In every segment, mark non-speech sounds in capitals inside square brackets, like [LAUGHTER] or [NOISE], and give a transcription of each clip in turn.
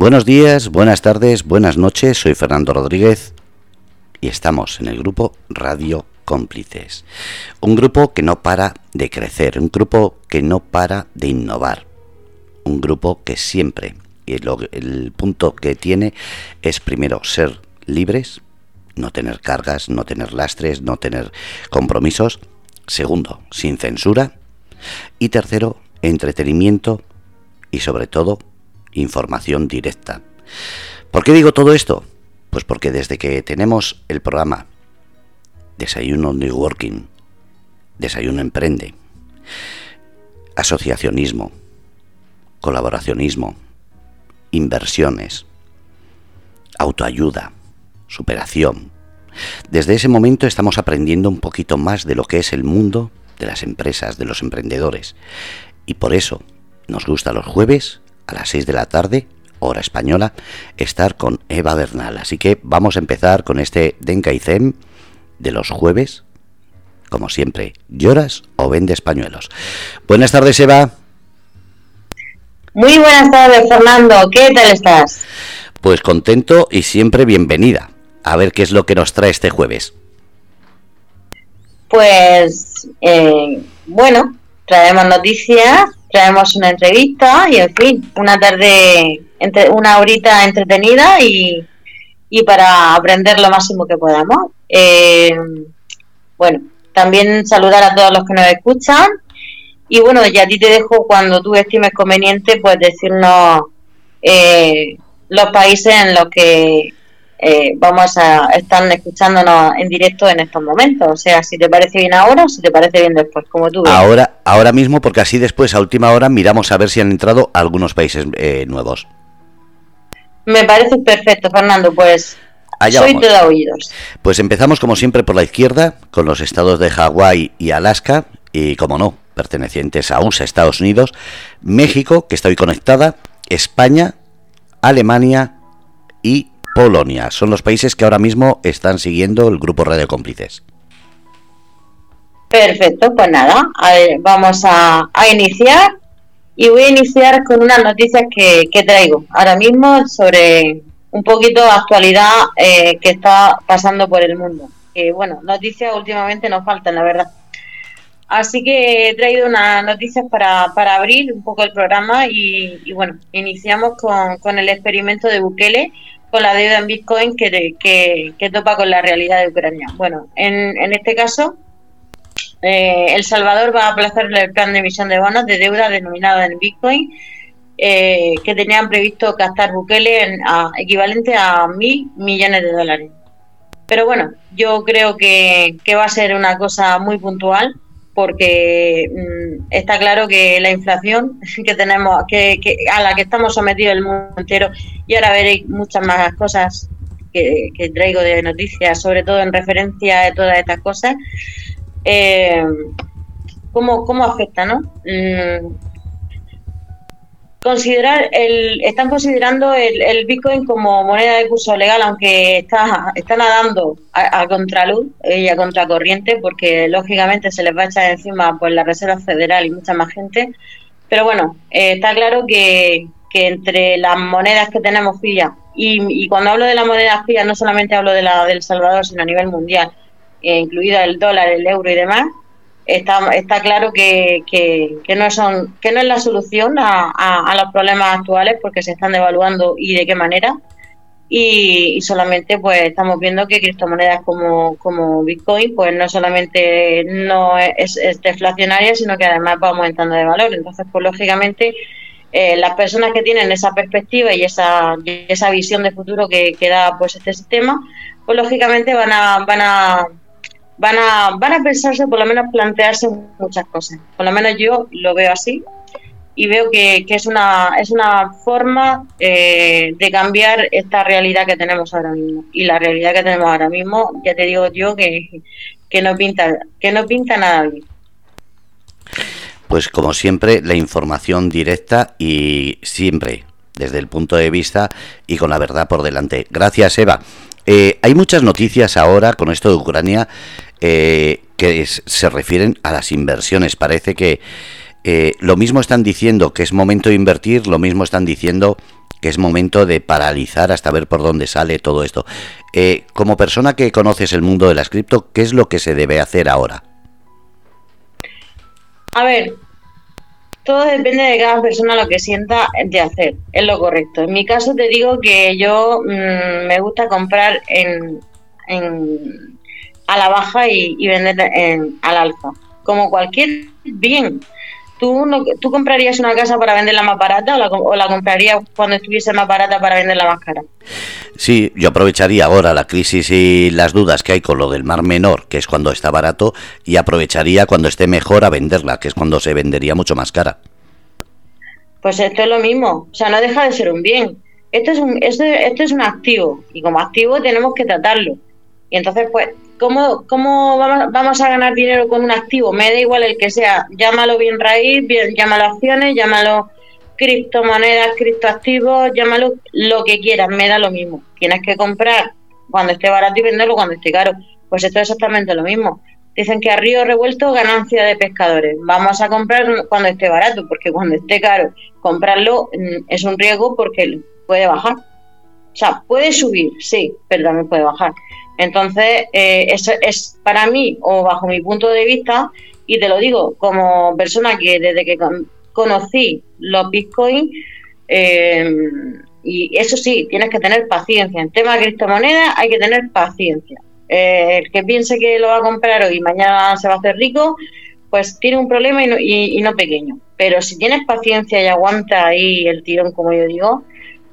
Buenos días, buenas tardes, buenas noches, soy Fernando Rodríguez y estamos en el grupo Radio Cómplices. Un grupo que no para de crecer, un grupo que no para de innovar, un grupo que siempre, y el punto que tiene es primero ser libres, no tener cargas, no tener lastres, no tener compromisos. Segundo, sin censura. Y tercero, entretenimiento y sobre todo información directa. ¿Por qué digo todo esto? Pues porque desde que tenemos el programa Desayuno Networking, Desayuno Emprende, asociacionismo, colaboracionismo, inversiones, autoayuda, superación. Desde ese momento estamos aprendiendo un poquito más de lo que es el mundo de las empresas, de los emprendedores. Y por eso nos gusta los jueves a las 6 de la tarde, hora española, estar con Eva Bernal. Así que vamos a empezar con este Denka y Zen de los jueves. Como siempre, ¿lloras o vendes pañuelos? Buenas tardes, Eva. Muy buenas tardes, Fernando. ¿Qué tal estás? Pues contento y siempre bienvenida. A ver qué es lo que nos trae este jueves. Pues, eh, bueno, traemos noticias traemos una entrevista y en fin, una tarde, entre, una horita entretenida y, y para aprender lo máximo que podamos. Eh, bueno, también saludar a todos los que nos escuchan y bueno, ya a ti te dejo cuando tú estimes conveniente, pues decirnos eh, los países en los que eh, vamos a estar escuchándonos en directo en estos momentos. O sea, si te parece bien ahora o si te parece bien después, como tú ves. Ahora, ahora mismo, porque así después, a última hora, miramos a ver si han entrado algunos países eh, nuevos. Me parece perfecto, Fernando. Pues soy todo oídos. Pues empezamos, como siempre, por la izquierda, con los estados de Hawái y Alaska, y como no, pertenecientes a USA, Estados Unidos, México, que está hoy conectada, España, Alemania y Polonia. Son los países que ahora mismo están siguiendo el grupo Radio Cómplices. Perfecto, pues nada, vamos a, iniciar y voy a iniciar con unas noticias que, traigo ahora mismo sobre un poquito de actualidad eh, que está pasando por el mundo. Que bueno, noticias últimamente nos faltan, la verdad. Así que he traído unas noticias para, para abrir un poco el programa y, bueno, iniciamos con, con, el experimento de Bukele con la deuda en Bitcoin que, que, topa con la realidad de Ucrania. Bueno, en, en este caso, eh, El Salvador va a aplazar el plan de emisión de bonos de deuda denominado en Bitcoin eh, que tenían previsto gastar Bukele en, equivalente a mil millones de dólares. Pero bueno, yo creo que, que va a ser una cosa muy puntual porque mm, está claro que la inflación [LAUGHS] que tenemos, que, a la que estamos sometidos el mundo entero, y ahora veréis muchas más cosas que, traigo de noticias, sobre todo en referencia a todas estas cosas, eh, ¿cómo, ¿cómo, afecta, no? Mm, considerar el, están considerando el, Bitcoin como moneda de curso legal, aunque está, está nadando a, contraluz y a contracorriente, porque lógicamente se les va a echar encima pues la Reserva Federal y mucha más gente. Pero bueno, eh, está claro que, que, entre las monedas que tenemos fías, y, cuando hablo de las monedas fías no solamente hablo de la del Salvador, sino a nivel mundial, eh, incluida el dólar, el euro y demás, está, está claro que, que, no son, que no es la solución a, a, los problemas actuales porque se están devaluando y de qué manera. Y, solamente pues estamos viendo que criptomonedas como, como Bitcoin pues no solamente no es, deflacionaria sino que además va aumentando de valor entonces pues lógicamente eh, las personas que tienen esa perspectiva y esa, esa visión de futuro que, que da pues este sistema pues lógicamente van a van a van a, van a pensarse, por lo menos plantearse muchas cosas. Por lo menos yo lo veo así y veo que, es, una, es una forma eh, de cambiar esta realidad que tenemos ahora mismo. Y la realidad que tenemos ahora mismo, ya te digo yo, que, que, no, pinta, que no pinta nada bien. Pues como siempre, la información directa y siempre desde el punto de vista y con la verdad por delante. Gracias, Eva. Eh, hay muchas noticias ahora con esto de Ucrania eh, que se refieren a las inversiones. Parece que eh, lo mismo están diciendo que es momento de invertir, lo mismo están diciendo que es momento de paralizar hasta ver por dónde sale todo esto. Eh, como persona que conoces el mundo de las cripto, ¿qué es lo que se debe hacer ahora? A ver, todo depende de cada persona lo que sienta de hacer, es lo correcto. En mi caso te digo que yo mm, me gusta comprar en, a la baja y, vender en, al alza, como cualquier bien. ¿Tú, no, ¿Tú comprarías una casa para venderla más barata o la, comprarías cuando estuviese más barata para venderla más cara? Sí, yo aprovecharía ahora la crisis y las dudas que hay con lo del mar menor, que es cuando está barato, y aprovecharía cuando esté mejor a venderla, que es cuando se vendería mucho más cara. Pues esto es lo mismo, o sea, no deja de ser un bien. Esto es un, esto, esto es un activo y como activo tenemos que tratarlo. Y entonces, pues, ¿cómo, cómo vamos, a ganar dinero con un activo? Me da igual el que sea, llámalo bien raíz, bien, llámalo acciones, llámalo criptomonedas, criptoactivos, llámalo lo que quieras, me da lo mismo. Tienes que comprar cuando esté barato y venderlo cuando esté caro. Pues esto es exactamente lo mismo. Dicen que a río revuelto ganancia de pescadores. Vamos a comprar cuando esté barato, porque cuando esté caro, comprarlo mm, es un riesgo porque puede bajar. O sea, puede subir, sí, pero también puede bajar. Entonces, eh, eso es para mí, o bajo mi punto de vista, y te lo digo como persona que desde que conocí los bitcoins, eh, y eso sí, tienes que tener paciencia. En tema de criptomonedas hay que tener paciencia. Eh, el que piense que lo va a comprar hoy y mañana se va a hacer rico, pues tiene un problema y no, y no pequeño. Pero si tienes paciencia y aguanta ahí el tirón, como yo digo,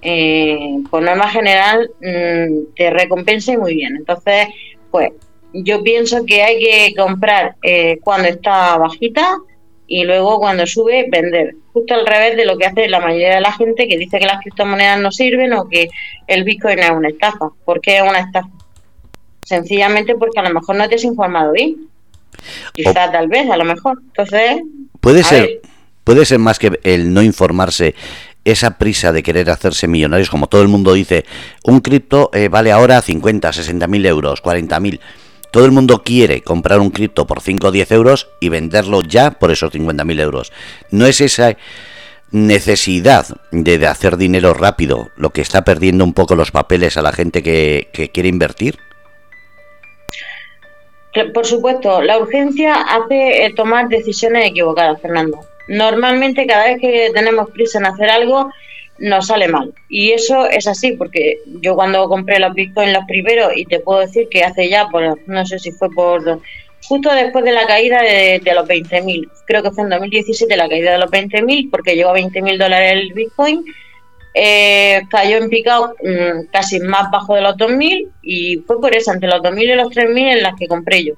eh, por norma general mm, te recompense muy bien. Entonces, pues yo pienso que hay que comprar eh, cuando está bajita y luego cuando sube vender. Justo al revés de lo que hace la mayoría de la gente que dice que las criptomonedas no sirven o que el Bitcoin es una estafa. ¿Por qué es una estafa? Sencillamente porque a lo mejor no te has informado bien. Quizá, tal vez, a lo mejor. Entonces. Puede ser. Puede ser más que el no informarse esa prisa de querer hacerse millonarios, como todo el mundo dice, un cripto eh, vale ahora 50, 60 mil euros, 40 mil. Todo el mundo quiere comprar un cripto por 5 o 10 euros y venderlo ya por esos 50 mil euros. No es esa necesidad de, hacer dinero rápido lo que está perdiendo un poco los papeles a la gente que, que quiere invertir. Por supuesto, la urgencia hace eh, tomar decisiones equivocadas, Fernando normalmente cada vez que tenemos prisa en hacer algo nos sale mal. Y eso es así, porque yo cuando compré los Bitcoin los primeros, y te puedo decir que hace ya, por, no sé si fue por justo después de la caída de, los 20.000, creo que fue en 2017 la caída de los 20.000, porque llegó a 20.000 dólares el Bitcoin, eh, cayó en picado mm, casi más bajo de los 2.000 y fue por eso, entre los 2.000 y los 3.000 en las que compré yo.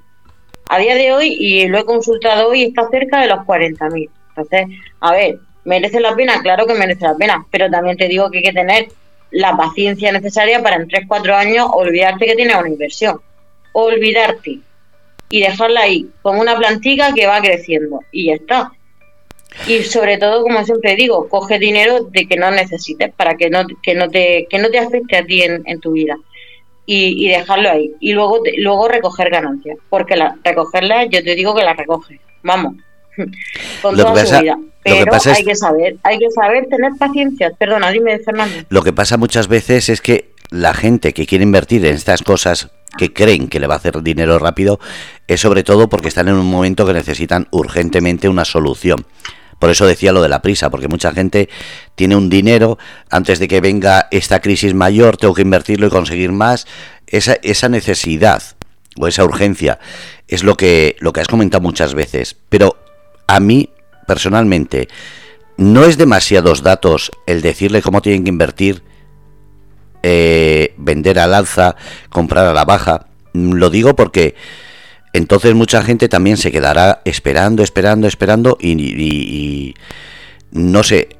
A día de hoy, y lo he consultado hoy, está cerca de los 40.000. Entonces, a ver, ¿merece la pena? Claro que merece la pena, pero también te digo que hay que tener la paciencia necesaria para en 3-4 años olvidarte que tienes una inversión. Olvidarte y dejarla ahí, como una plantica que va creciendo y ya está. Y sobre todo, como siempre digo, coge dinero de que no necesites para que no, que no, te, que no te afecte a ti en, tu vida. Y, dejarlo ahí. Y luego, luego recoger ganancias. Porque la, recogerlas, yo te digo que las recoges. Vamos, [LAUGHS] con lo toda su vida. Pero hay que saber, hay que saber tener paciencia. Perdona, dime, Fernando. Lo que pasa muchas veces es que la gente que quiere invertir en estas cosas que creen que le va a hacer dinero rápido es sobre todo porque están en un momento que necesitan urgentemente una solución. Por eso decía lo de la prisa, porque mucha gente tiene un dinero, antes de que venga esta crisis mayor, tengo que invertirlo y conseguir más. Esa, esa necesidad o esa urgencia es lo que, lo que has comentado muchas veces. Pero a mí, personalmente, no es demasiados datos el decirle cómo tienen que invertir, eh, vender al alza, comprar a la baja. Lo digo porque entonces mucha gente también se quedará esperando, esperando, esperando y, no sé.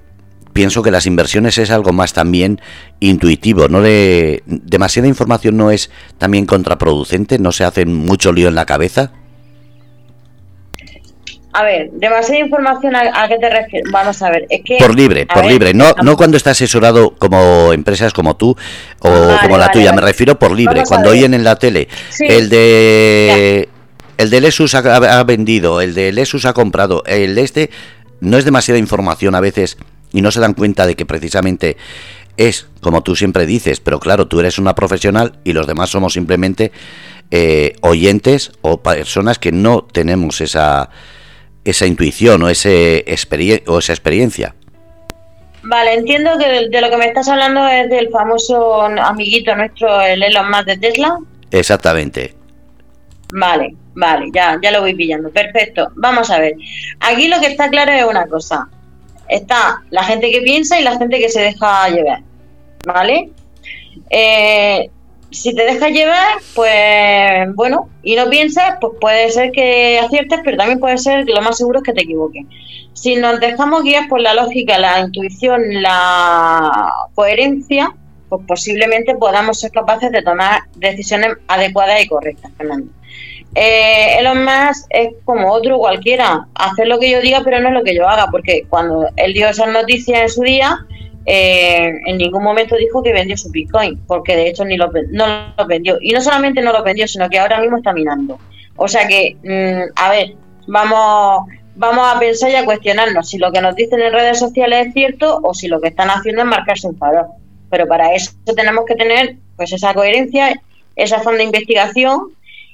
Pienso que las inversiones es algo más también intuitivo, no de demasiada información no es también contraproducente, no se hace mucho lío en la cabeza. A ver, demasiada información a, qué te refieres. Vamos a ver, es que. Por libre, por libre. No, no cuando está asesorado como empresas como tú o como la tuya. Me refiero por libre. cuando oyen en la tele el de. El de Lesus ha, vendido, el de Lesus ha comprado, el de este. No es demasiada información a veces y no se dan cuenta de que precisamente es, como tú siempre dices, pero claro, tú eres una profesional y los demás somos simplemente eh, oyentes o personas que no tenemos esa, esa intuición o, ese o esa experiencia. Vale, entiendo que de, lo que me estás hablando es del famoso amiguito nuestro, el Elon Musk de Tesla. Exactamente. Vale, vale, ya, ya lo voy pillando. Perfecto. Vamos a ver. Aquí lo que está claro es una cosa. Está la gente que piensa y la gente que se deja llevar. ¿Vale? Eh, si te dejas llevar, pues bueno, y no piensas, pues puede ser que aciertes, pero también puede ser que lo más seguro es que te equivoques. Si nos dejamos guiar por la lógica, la intuición, la coherencia, pues posiblemente podamos ser capaces de tomar decisiones adecuadas y correctas, Fernando. Eh, Elon Musk es como otro cualquiera, hacer lo que yo diga, pero no lo que yo haga, porque cuando él dio esas noticias en su día, eh, en ningún momento dijo que vendió su Bitcoin, porque de hecho ni lo, no lo vendió. Y no solamente no lo vendió, sino que ahora mismo está minando. O sea que, mm, a ver, vamos, vamos a pensar y a cuestionarnos si lo que nos dicen en redes sociales es cierto o si lo que están haciendo es marcarse un farol. Pero para eso tenemos que tener pues esa coherencia, esa forma de investigación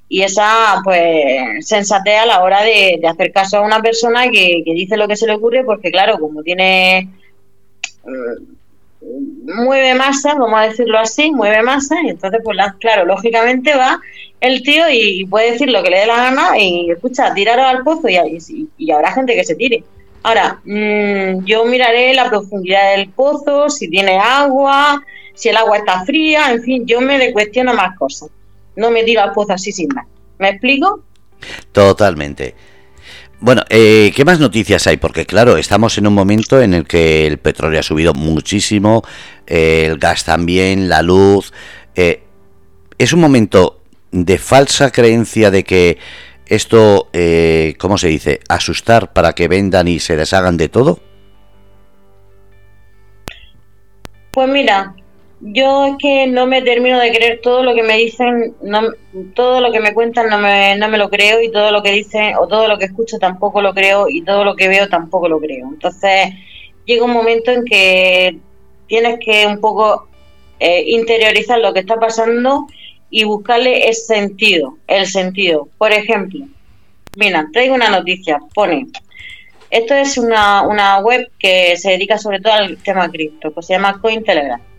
y esa pues sensatez a la hora de, hacer caso a una persona que, que, dice lo que se le ocurre porque claro como tiene mueve masa, vamos a decirlo así, mueve masa, y entonces, pues claro, lógicamente va el tío y, puede decir lo que le dé la gana y escucha, tiraros al pozo y, y, habrá gente que se tire. Ahora, mm, yo miraré la profundidad del pozo, si tiene agua, si el agua está fría, en fin, yo me cuestiono más cosas. No me tiro al pozo así sin más. ¿Me explico? Totalmente. Bueno, eh, ¿qué más noticias hay? Porque claro, estamos en un momento en el que el petróleo ha subido muchísimo, eh, el gas también, la luz. Eh, ¿Es un momento de falsa creencia de que esto, ¿cómo se dice? Asustar para que vendan y se deshagan de todo? Pues mira, yo es que no me termino de creer todo lo que me dicen, no, todo lo que me cuentan no me, no me lo creo y todo lo que dicen o todo lo que escucho tampoco lo creo y todo lo que veo tampoco lo creo. Entonces llega un momento en que tienes que un poco eh, interiorizar lo que está pasando y buscarle el sentido, el sentido. Por ejemplo, mira, traigo una noticia, pone, esto es una, una web que se dedica sobre todo al tema cripto, que se llama Cointelegraph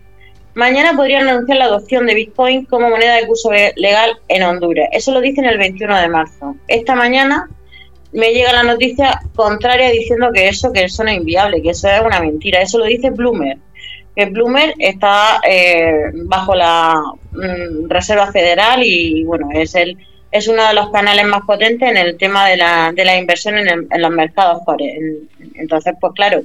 Mañana podrían anunciar la adopción de Bitcoin como moneda de curso legal en Honduras. Eso lo dicen el 21 de marzo. Esta mañana me llega la noticia contraria diciendo que eso, que eso no es inviable, que eso es una mentira. Eso lo dice Bloomer. Que Bloomer está eh, bajo la mm, Reserva Federal y bueno, es el es uno de los canales más potentes en el tema de la, de la inversión en, en los mercados. Entonces, pues claro,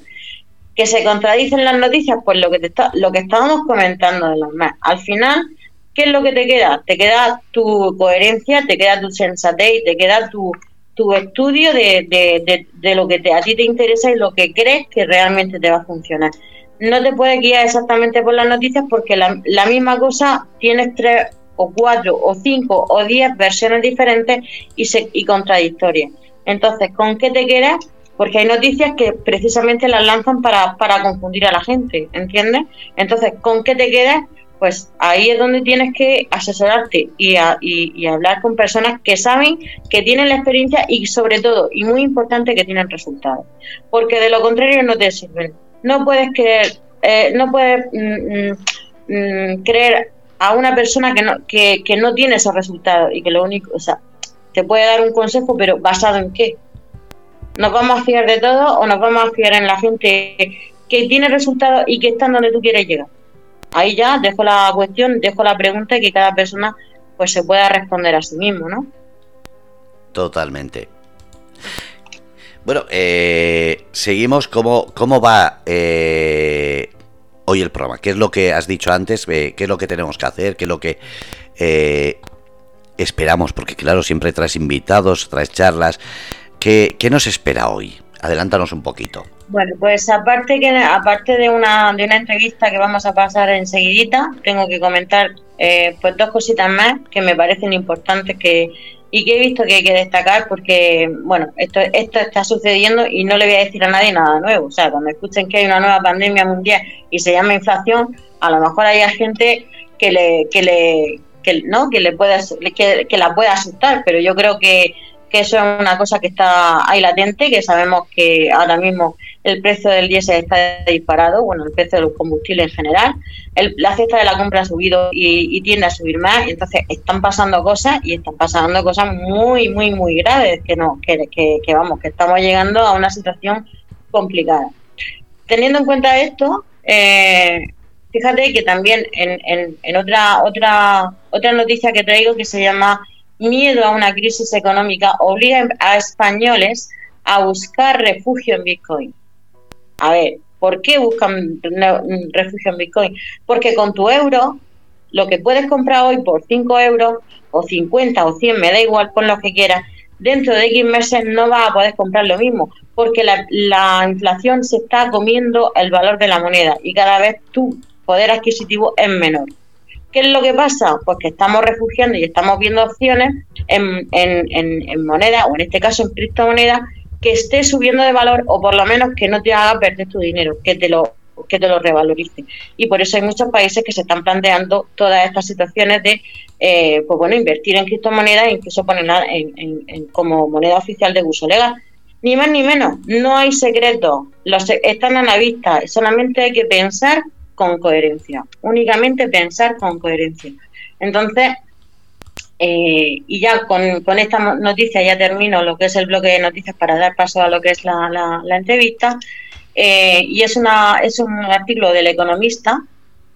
que se contradicen las noticias, pues lo que te está, lo que estábamos comentando de los más. Al final, ¿qué es lo que te queda? Te queda tu coherencia, te queda tu sensatez, te queda tu, tu estudio de, de, de, lo que te, a ti te interesa y lo que crees que realmente te va a funcionar. No te puedes guiar exactamente por las noticias porque la, la misma cosa tienes tres o cuatro o cinco o diez versiones diferentes y, se, y contradictorias. Entonces, ¿con qué te quedas? Porque hay noticias que precisamente las lanzan para, para confundir a la gente, ¿entiendes? Entonces, ¿con qué te quedas? Pues ahí es donde tienes que asesorarte y, y, hablar con personas que saben, que tienen la experiencia y sobre todo, y muy importante, que tienen resultados. Porque de lo contrario no te sirven. No puedes creer, eh, no puedes mm, mm, mm, creer a una persona que no, que, que no tiene esos resultados y que lo único, o sea, te puede dar un consejo, pero basado en qué? ¿Nos vamos a fiar de todo o nos vamos a fiar en la gente que tiene resultados y que está donde tú quieres llegar? Ahí ya dejo la cuestión, dejo la pregunta y que cada persona pues se pueda responder a sí mismo, ¿no? Totalmente. Bueno, eh, seguimos. ¿Cómo, cómo va eh, hoy el programa? ¿Qué es lo que has dicho antes? Eh, ¿Qué es lo que tenemos que hacer? ¿Qué es lo que esperamos? Porque claro, siempre traes invitados, traes charlas. ¿Qué, nos espera hoy? Adelántanos un poquito. Bueno, pues aparte que aparte de una, de una entrevista que vamos a pasar enseguidita, tengo que comentar eh, pues dos cositas más que me parecen importantes que, y que he visto que hay que destacar porque, bueno, esto, esto está sucediendo y no le voy a decir a nadie nada nuevo. O sea, cuando escuchen que hay una nueva pandemia mundial y se llama inflación, a lo mejor hay gente que le, que le, que, ¿no? que le pueda, que, que la pueda asustar, pero yo creo que que eso es una cosa que está ahí latente, que sabemos que ahora mismo el precio del diésel está disparado, bueno, el precio del combustible en general, la cesta de la compra ha subido y, tiende a subir más, y entonces están pasando cosas y están pasando cosas muy, muy, muy graves, que, no, que, que, vamos, que estamos llegando a una situación complicada. Teniendo en cuenta esto, eh, fíjate que también en, en, en otra, otra, otra noticia que traigo que se llama miedo a una crisis económica obliga a españoles a buscar refugio en Bitcoin. A ver, ¿por qué buscan refugio en Bitcoin? Porque con tu euro, lo que puedes comprar hoy por 5 euros, o 50 o 100, me da igual, con lo que quieras, dentro de X meses no vas a poder comprar lo mismo, porque la, la inflación se está comiendo el valor de la moneda y cada vez tu poder adquisitivo es menor. ¿Qué es lo que pasa? Pues que estamos refugiando y estamos viendo opciones en, en, en, moneda, o en este caso en criptomonedas, que esté subiendo de valor o por lo menos que no te haga perder tu dinero, que te lo que te lo revalorice. Y por eso hay muchos países que se están planteando todas estas situaciones de, eh, pues bueno, invertir en criptomonedas e incluso ponerla en, como moneda oficial de uso legal. Ni más ni menos, no hay secretos, los están a la vista, solamente hay que pensar con coherencia, únicamente pensar con coherencia. Entonces, eh, y ya con, con, esta noticia ya termino lo que es el bloque de noticias para dar paso a lo que es la, la, entrevista. Eh, y es, una, es un artículo del economista,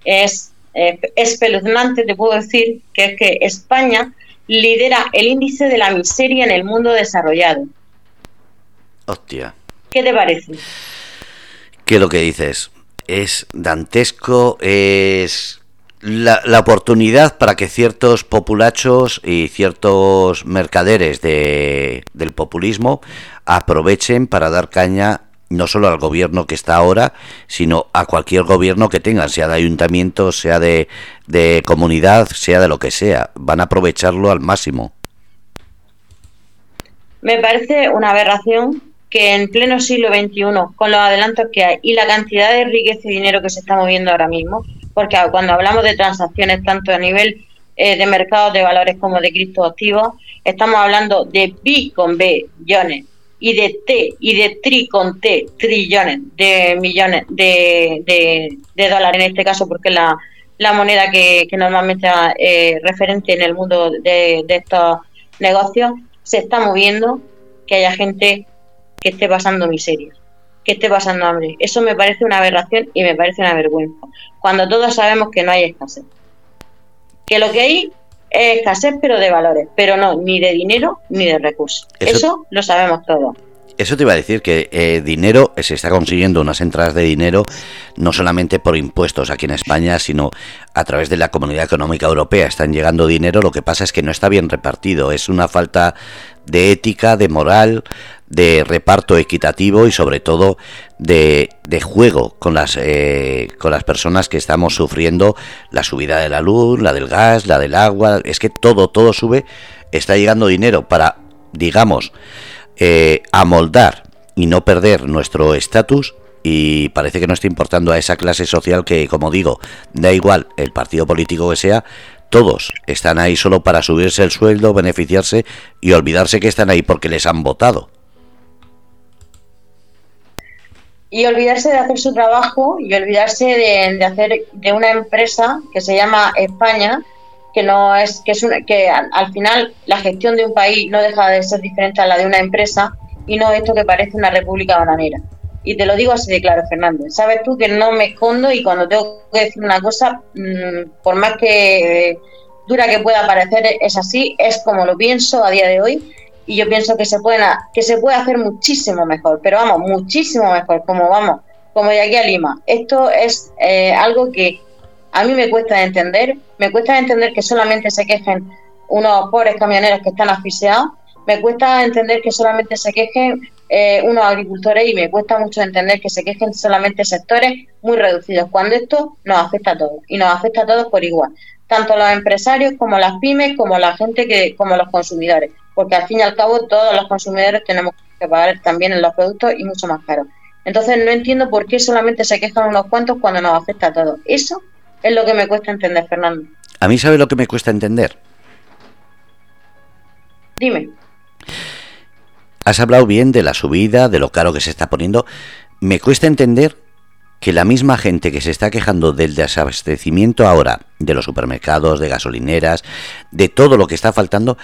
es eh, espeluznante, te puedo decir, que es que España lidera el índice de la miseria en el mundo desarrollado. Hostia. ¿Qué te parece? ¿Qué lo que dices? Es dantesco, es la, oportunidad para que ciertos populachos y ciertos mercaderes de, del populismo aprovechen para dar caña no solo al gobierno que está ahora, sino a cualquier gobierno que tengan, sea de ayuntamiento, sea de, de comunidad, sea de lo que sea. Van a aprovecharlo al máximo. Me parece una aberración que en pleno siglo XXI, con los adelantos que hay y la cantidad de riqueza y dinero que se está moviendo ahora mismo, porque cuando hablamos de transacciones tanto a nivel eh, de mercados de valores como de criptoactivos, estamos hablando de bi con B, billones, y de T y de tri con T, trillones de millones de, de, dólares en este caso, porque la, la moneda que, normalmente es eh, referente en el mundo de estos negocios, se está moviendo, que haya gente que esté pasando miseria, que esté pasando hambre. Eso me parece una aberración y me parece una vergüenza. Cuando todos sabemos que no hay escasez. Que lo que hay es escasez, pero de valores, pero no ni de dinero ni de recursos. Eso, lo sabemos todos. Eso te iba a decir que eh, dinero se está consiguiendo unas entradas de dinero no solamente por impuestos aquí en España, sino a través de la Comunidad Económica Europea. Están llegando dinero, lo que pasa es que no está bien repartido. Es una falta de ética, de moral, de reparto equitativo y sobre todo de, de juego con las, eh, con las personas que estamos sufriendo la subida de la luz, la del gas, la del agua, es que todo, todo sube, está llegando dinero para, digamos, eh, amoldar y no perder nuestro estatus y parece que no está importando a esa clase social que, como digo, da igual el partido político que sea, todos están ahí solo para subirse el sueldo, beneficiarse y olvidarse que están ahí porque les han votado. Y olvidarse de hacer su trabajo y olvidarse de, hacer de una empresa que se llama España que no es que es que al, final la gestión de un país no deja de ser diferente a la de una empresa y no esto que parece una república bananera. Y te lo digo así de claro Fernández. Sabes tú que no me escondo y cuando tengo que decir una cosa mm, por más que dura que pueda parecer es así es como lo pienso a día de hoy y yo pienso que se pueden que se puede hacer muchísimo mejor, pero vamos, muchísimo mejor, como vamos, como de aquí a Lima. Esto es eh, algo que a mí me cuesta entender, me cuesta entender que solamente se quejen unos pobres camioneros que están asfixiados, me cuesta entender que solamente se quejen eh, unos agricultores y me cuesta mucho entender que se quejen solamente sectores muy reducidos, cuando esto nos afecta a todos y nos afecta a todos por igual, tanto los empresarios como las pymes, como la gente que, como los consumidores porque al fin y al cabo todos los consumidores tenemos que pagar también en los productos y mucho más caro. Entonces no entiendo por qué solamente se quejan unos cuantos cuando nos afecta a todos. Eso es lo que me cuesta entender, Fernando. A mí sabe lo que me cuesta entender. Dime. Has hablado bien de la subida, de lo caro que se está poniendo. Me cuesta entender que la misma gente que se está quejando del desabastecimiento ahora de los supermercados, de gasolineras, de todo lo que está faltando,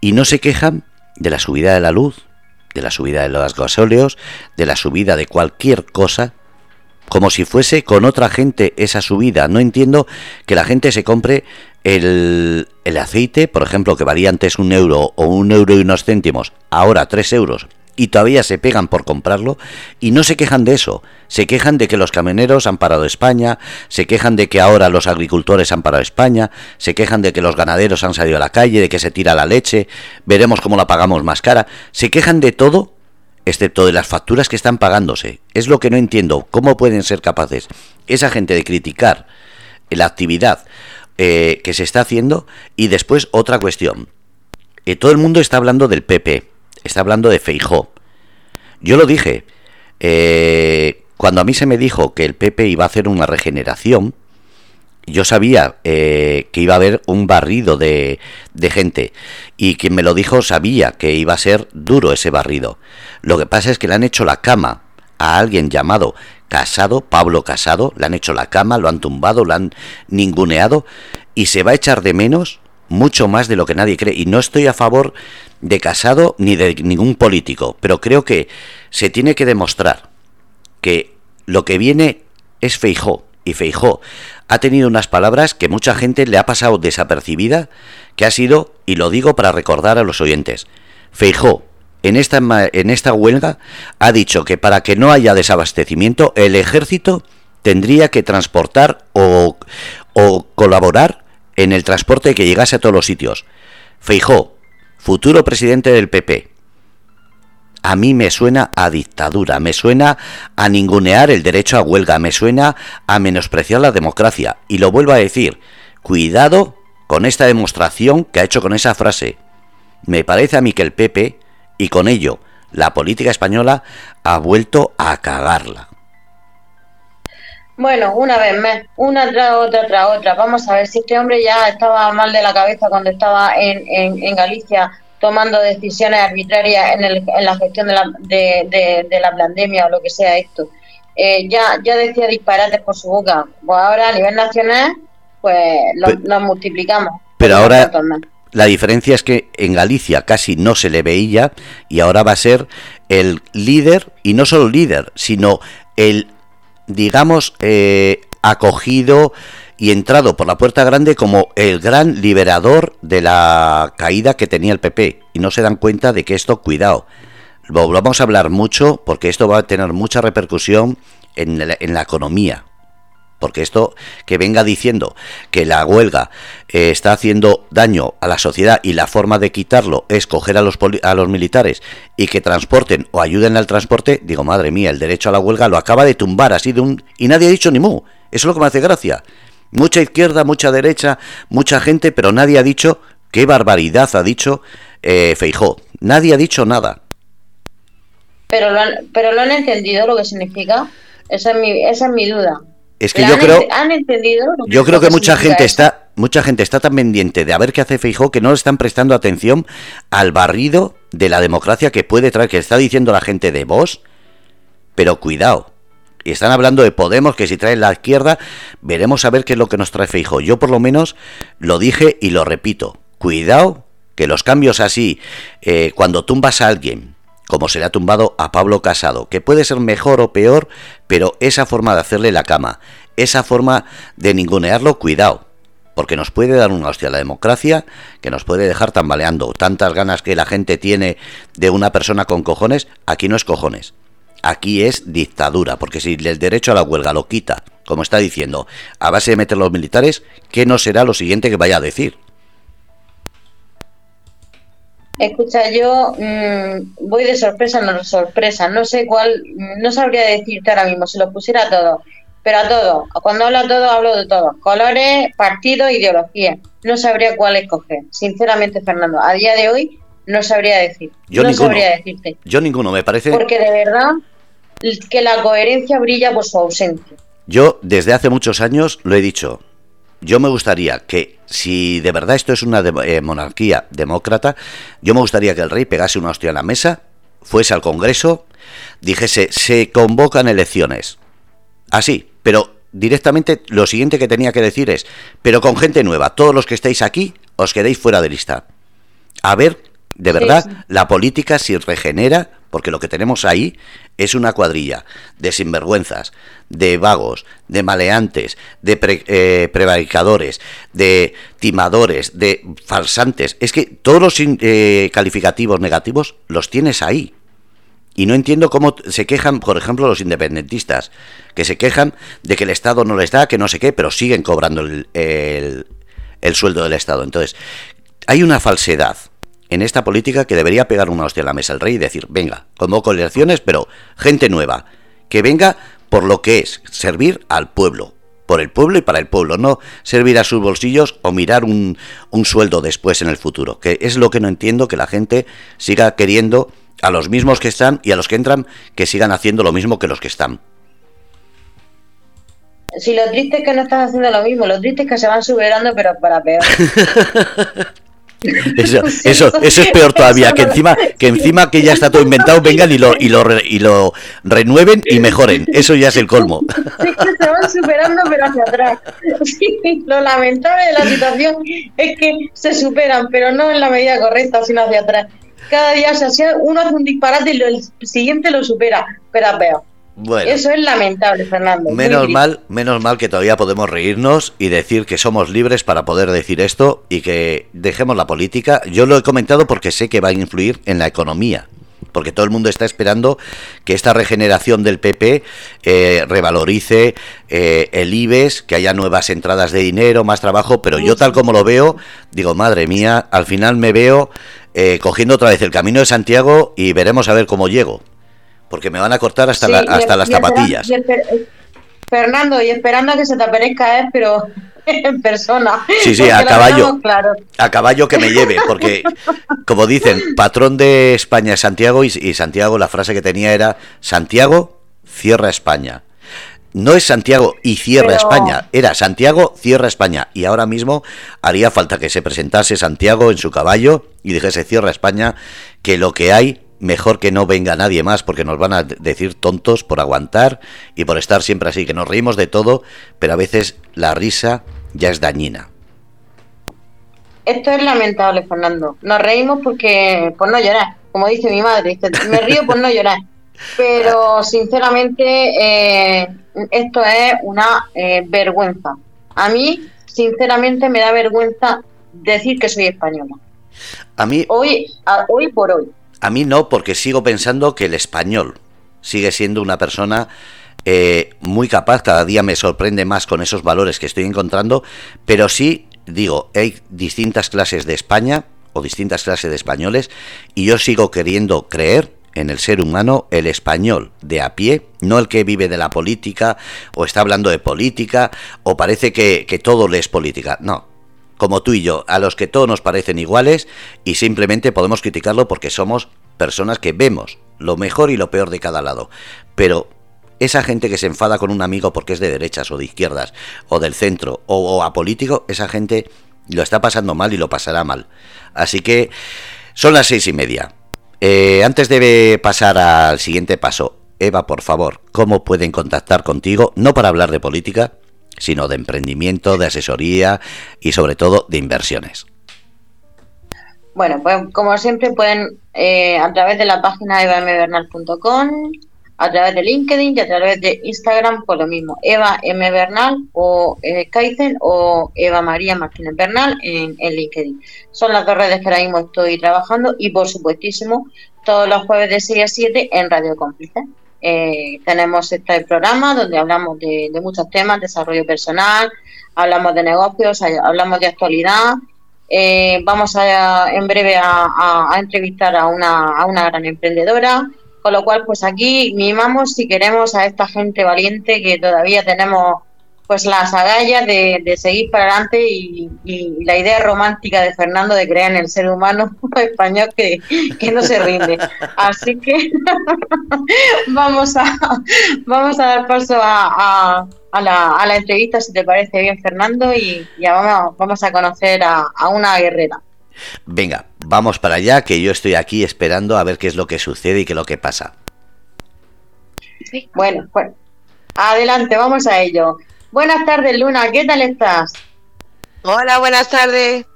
y no se quejan de la subida de la luz, de la subida de los gasóleos, de la subida de cualquier cosa, como si fuese con otra gente esa subida. No entiendo que la gente se compre el, el aceite, por ejemplo, que valía antes un euro o un euro y unos céntimos, ahora tres euros, y todavía se pegan por comprarlo y no se quejan de eso. Se quejan de que los camioneros han parado España, se quejan de que ahora los agricultores han parado España, se quejan de que los ganaderos han salido a la calle, de que se tira la leche, veremos cómo la pagamos más cara. Se quejan de todo excepto de las facturas que están pagándose. Es lo que no entiendo. ¿Cómo pueden ser capaces esa gente de criticar la actividad eh, que se está haciendo? Y después otra cuestión. Eh, todo el mundo está hablando del PP está hablando de Feijó. Yo lo dije, eh, cuando a mí se me dijo que el PP iba a hacer una regeneración, yo sabía eh, que iba a haber un barrido de, de, gente y quien me lo dijo sabía que iba a ser duro ese barrido. Lo que pasa es que le han hecho la cama a alguien llamado Casado, Pablo Casado, le han hecho la cama, lo han tumbado, lo han ninguneado y se va a echar de menos mucho más de lo que nadie cree. Y no estoy a favor de Casado ni de ningún político, pero creo que se tiene que demostrar que lo que viene es Feijó. Y Feijó ha tenido unas palabras que mucha gente le ha pasado desapercibida, que ha sido, y lo digo para recordar a los oyentes, Feijó en esta, en esta huelga ha dicho que para que no haya desabastecimiento, el ejército tendría que transportar o, o colaborar en el transporte que llegase a todos los sitios. Feijó, futuro presidente del PP. A mí me suena a dictadura, me suena a ningunear el derecho a huelga, me suena a menospreciar la democracia. Y lo vuelvo a decir, cuidado con esta demostración que ha hecho con esa frase. Me parece a mí que el PP, y con ello la política española, ha vuelto a cagarla. Bueno, una vez más, una tras otra, tras otra. Vamos a ver si este hombre ya estaba mal de la cabeza cuando estaba en, en, Galicia tomando decisiones arbitrarias en, el, en la gestión de la, de, de, la pandemia o lo que sea esto. Eh, ya, ya decía disparates por su boca. Pues ahora a nivel nacional, pues los multiplicamos. Pero ahora la diferencia es que en Galicia casi no se le veía y ahora va a ser el líder, y no solo líder, sino el digamos, eh, acogido y entrado por la puerta grande como el gran liberador de la caída que tenía el PP. Y no se dan cuenta de que esto, cuidado, lo vamos a hablar mucho porque esto va a tener mucha repercusión en en la economía porque esto que venga diciendo que la huelga eh, está haciendo daño a la sociedad y la forma de quitarlo es coger a los, a los militares y que transporten o ayuden al transporte, digo, madre mía, el derecho a la huelga lo acaba de tumbar así de un... y nadie ha dicho ni mu. Eso es lo que me hace gracia. Mucha izquierda, mucha derecha, mucha gente, pero nadie ha dicho qué barbaridad ha dicho eh, Feijó. Nadie ha dicho nada. Pero lo, han, pero lo han entendido lo que significa. Esa es mi, esa es mi duda. Es que yo creo, han entendido yo creo que mucha gente está, mucha gente está tan pendiente de a ver qué hace Feijó que no están prestando atención al barrido de la democracia que puede traer, que está diciendo la gente de vos, pero cuidado. Y están hablando de Podemos, que si trae la izquierda, veremos a ver qué es lo que nos trae Feijó. Yo por lo menos lo dije y lo repito. Cuidado, que los cambios así, eh, cuando tumbas a alguien, como se le ha tumbado a Pablo Casado, que puede ser mejor o peor, pero esa forma de hacerle la cama, esa forma de ningunearlo, cuidado, porque nos puede dar una hostia a la democracia que nos puede dejar tambaleando. Tantas ganas que la gente tiene de una persona con cojones, aquí no es cojones, aquí es dictadura, porque si el derecho a la huelga lo quita, como está diciendo, a base de meter los militares, ¿qué no será lo siguiente que vaya a decir? Escucha, yo mmm, voy de sorpresa en sorpresa. No sé cuál, no sabría decirte ahora mismo, si lo pusiera a todo. Pero a todo. Cuando hablo a todo, hablo de todo. Colores, partidos, ideología. No sabría cuál escoger. Sinceramente, Fernando, a día de hoy no sabría decir. Yo no ninguno. sabría decirte. Yo ninguno, me parece. Porque de verdad que la coherencia brilla por su ausencia. Yo desde hace muchos años lo he dicho. Yo me gustaría que, si de verdad esto es una de- eh, monarquía demócrata, yo me gustaría que el rey pegase una hostia en la mesa, fuese al Congreso, dijese, se convocan elecciones. Así, pero directamente lo siguiente que tenía que decir es, pero con gente nueva, todos los que estéis aquí, os quedéis fuera de lista. A ver, de Sí, verdad, sí. la política si regenera, porque lo que tenemos ahí es una cuadrilla de sinvergüenzas, de vagos, de maleantes, de eh, prevaricadores, de timadores, de farsantes. Es que todos los eh, calificativos negativos los tienes ahí. Y no entiendo cómo se quejan, por ejemplo, los independentistas, que se quejan de que el Estado no les da, que no sé qué, pero siguen cobrando el, el- el sueldo del Estado. Entonces, hay una falsedad en esta política que debería pegar una hostia a la mesa el rey y decir, venga, convoco elecciones, pero gente nueva, que venga por lo que es servir al pueblo, por el pueblo y para el pueblo, no servir a sus bolsillos o mirar un, un sueldo después en el futuro, que es lo que no entiendo, que la gente siga queriendo a los mismos que están y a los que entran que sigan haciendo lo mismo que los que están. Si lo triste es que no están haciendo lo mismo, lo triste es que se van superando, pero para peor. [LAUGHS] Eso, eso, eso- es peor todavía, que encima, que encima que ya está todo inventado, vengan y lo, y lo, y lo renueven y mejoren. Eso ya es el colmo. Sí, que se van superando, pero hacia atrás. Lo lamentable de la situación es que se superan, pero no en la medida correcta, sino hacia atrás. Cada día se hace, uno hace un disparate y el siguiente lo supera, pero a peor. Bueno. Eso es lamentable, Fernando. Menos mal, menos mal que todavía podemos reírnos y decir que somos libres para poder decir esto y que dejemos la política. Yo lo he comentado porque sé que va a influir en la economía. Porque todo el mundo está esperando que esta regeneración del PP eh, revalorice eh, el IBEX, que haya nuevas entradas de dinero, más trabajo, pero yo tal como lo veo, digo, madre mía, al final me veo eh, cogiendo otra vez el camino de Santiago y veremos a ver cómo llego. Porque me van a cortar hasta, Sí, la- y- hasta las zapatillas. y eh, Fernando, y esperando a que se te aparezca él, pero [LAUGHS] en persona. Sí, sí, a lo caballo. Claro. a caballo que me lleve, porque [LAUGHS] como dicen, patrón de España es Santiago y, y Santiago la frase que tenía era Santiago cierra España. No es Santiago y cierra Pero- España, era Santiago cierra España. Y ahora mismo haría falta que se presentase Santiago en su caballo y dijese cierra España, que lo que hay mejor que no venga nadie más porque nos van a de- decir tontos por aguantar y por estar siempre así, que nos reímos de todo, pero a veces la risa ya es dañina. Esto es lamentable, Fernando. Nos reímos porque por no llorar, como dice mi madre. me río por no llorar. Pero sinceramente eh, esto es una eh, vergüenza. A mí, sinceramente, me da vergüenza decir que soy española. A mí Hoy, a- hoy por hoy. A mí no, porque sigo pensando que el español sigue siendo una persona eh, muy capaz, cada día me sorprende más con esos valores que estoy encontrando, pero sí, digo, hay distintas clases de España o distintas clases de españoles y yo sigo queriendo creer en el ser humano, el español de a pie, no el que vive de la política o está hablando de política o parece que, que todo le es política, no, como tú y yo, a los que todos nos parecen iguales y simplemente podemos criticarlo porque somos personas que vemos lo mejor y lo peor de cada lado. Pero esa gente que se enfada con un amigo porque es de derechas o de izquierdas o del centro o, o apolítico, esa gente lo está pasando mal y lo pasará mal. Así que son las seis y media. Eh, antes de pasar al siguiente paso, Eva, por favor, ¿cómo pueden contactar contigo? No para hablar de política, sino de emprendimiento, de asesoría y sobre todo de inversiones. Bueno, pues como siempre pueden eh, a través de la página evambernal.com, a través de LinkedIn y a través de Instagram por lo mismo, Eva M. Bernal o eh, Kaizen o Eva María Martínez Bernal en, en LinkedIn. Son las dos redes que ahora mismo estoy trabajando y por supuestísimo todos los jueves de 6 a 7 en Radio Cómplice. Eh, tenemos este programa donde hablamos de, muchos temas, desarrollo personal, hablamos de negocios, hablamos de actualidad. Eh, vamos a, en breve a, a entrevistar a una, a una, gran emprendedora, con lo cual pues aquí mimamos si queremos a esta gente valiente que todavía tenemos pues las agallas de, seguir para adelante y, la idea romántica de Fernando de creer en el ser humano [LAUGHS] español que, no se rinde. Así que [LAUGHS] vamos a vamos a dar paso a, la, entrevista, si te parece bien, Fernando, y ya vamos, vamos a conocer a, a una guerrera. Venga, vamos para allá, que yo estoy aquí esperando a ver qué es lo que sucede y qué es lo que pasa. Bueno, pues adelante, vamos a ello. Buenas tardes, Luna, ¿qué tal estás? Hola, buenas tardes.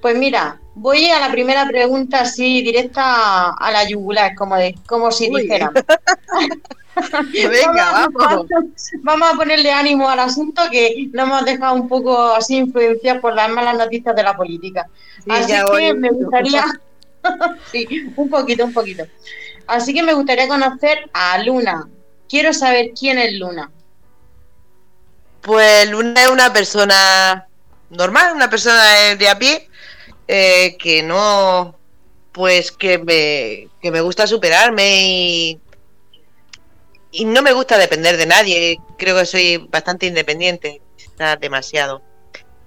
Pues mira, voy a la primera pregunta así directa a la yugular, como de, como si dijera. [LAUGHS] Venga, vamos, vamos. a ponerle ánimo al asunto que nos hemos dejado un poco así influenciar por las malas noticias de la política. así que me gustaría, [LAUGHS] sí, un poquito, un poquito. Así que me gustaría conocer a Luna. Quiero saber quién es Luna. Pues Luna es una persona normal, una persona de a pie, eh, que no, pues que me, que me gusta superarme y, y no me gusta depender de nadie. Creo que soy bastante independiente, está demasiado.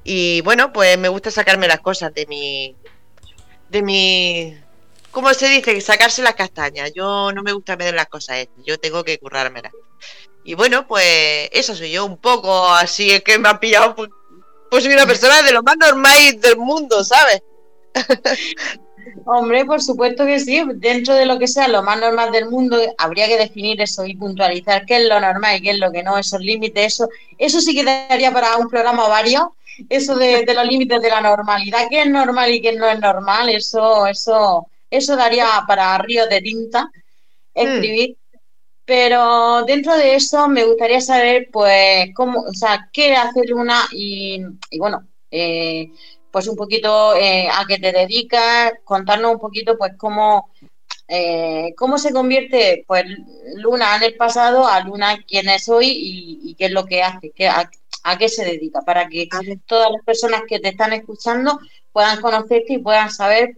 Y bueno, pues me gusta sacarme las cosas de mi, de mi, ¿cómo se dice? Sacarse las castañas. Yo no me gusta meter las cosas yo tengo que currármelas. Y bueno, pues eso soy yo un poco, así es que me ha pillado, pues, pues soy una persona de lo más normal del mundo, ¿sabes? [LAUGHS] Hombre, por supuesto que sí. Dentro de lo que sea lo más normal del mundo, habría que definir eso y puntualizar qué es lo normal y qué es lo que no, esos límites, eso, eso sí que daría para un programa varios, eso de, los límites de la normalidad, qué es normal y qué no es normal, eso, eso, eso daría para ríos de tinta escribir. Pero dentro de eso me gustaría saber, pues, cómo, o sea, qué hace Luna y, bueno, eh, pues un poquito eh, a qué te dedicas, contarnos un poquito, pues, cómo, eh, cómo se convierte, pues, Luna en el pasado a Luna quién es hoy y, qué es lo que hace, qué, a, qué se dedica, para que todas las personas que te están escuchando puedan conocerte y puedan saber,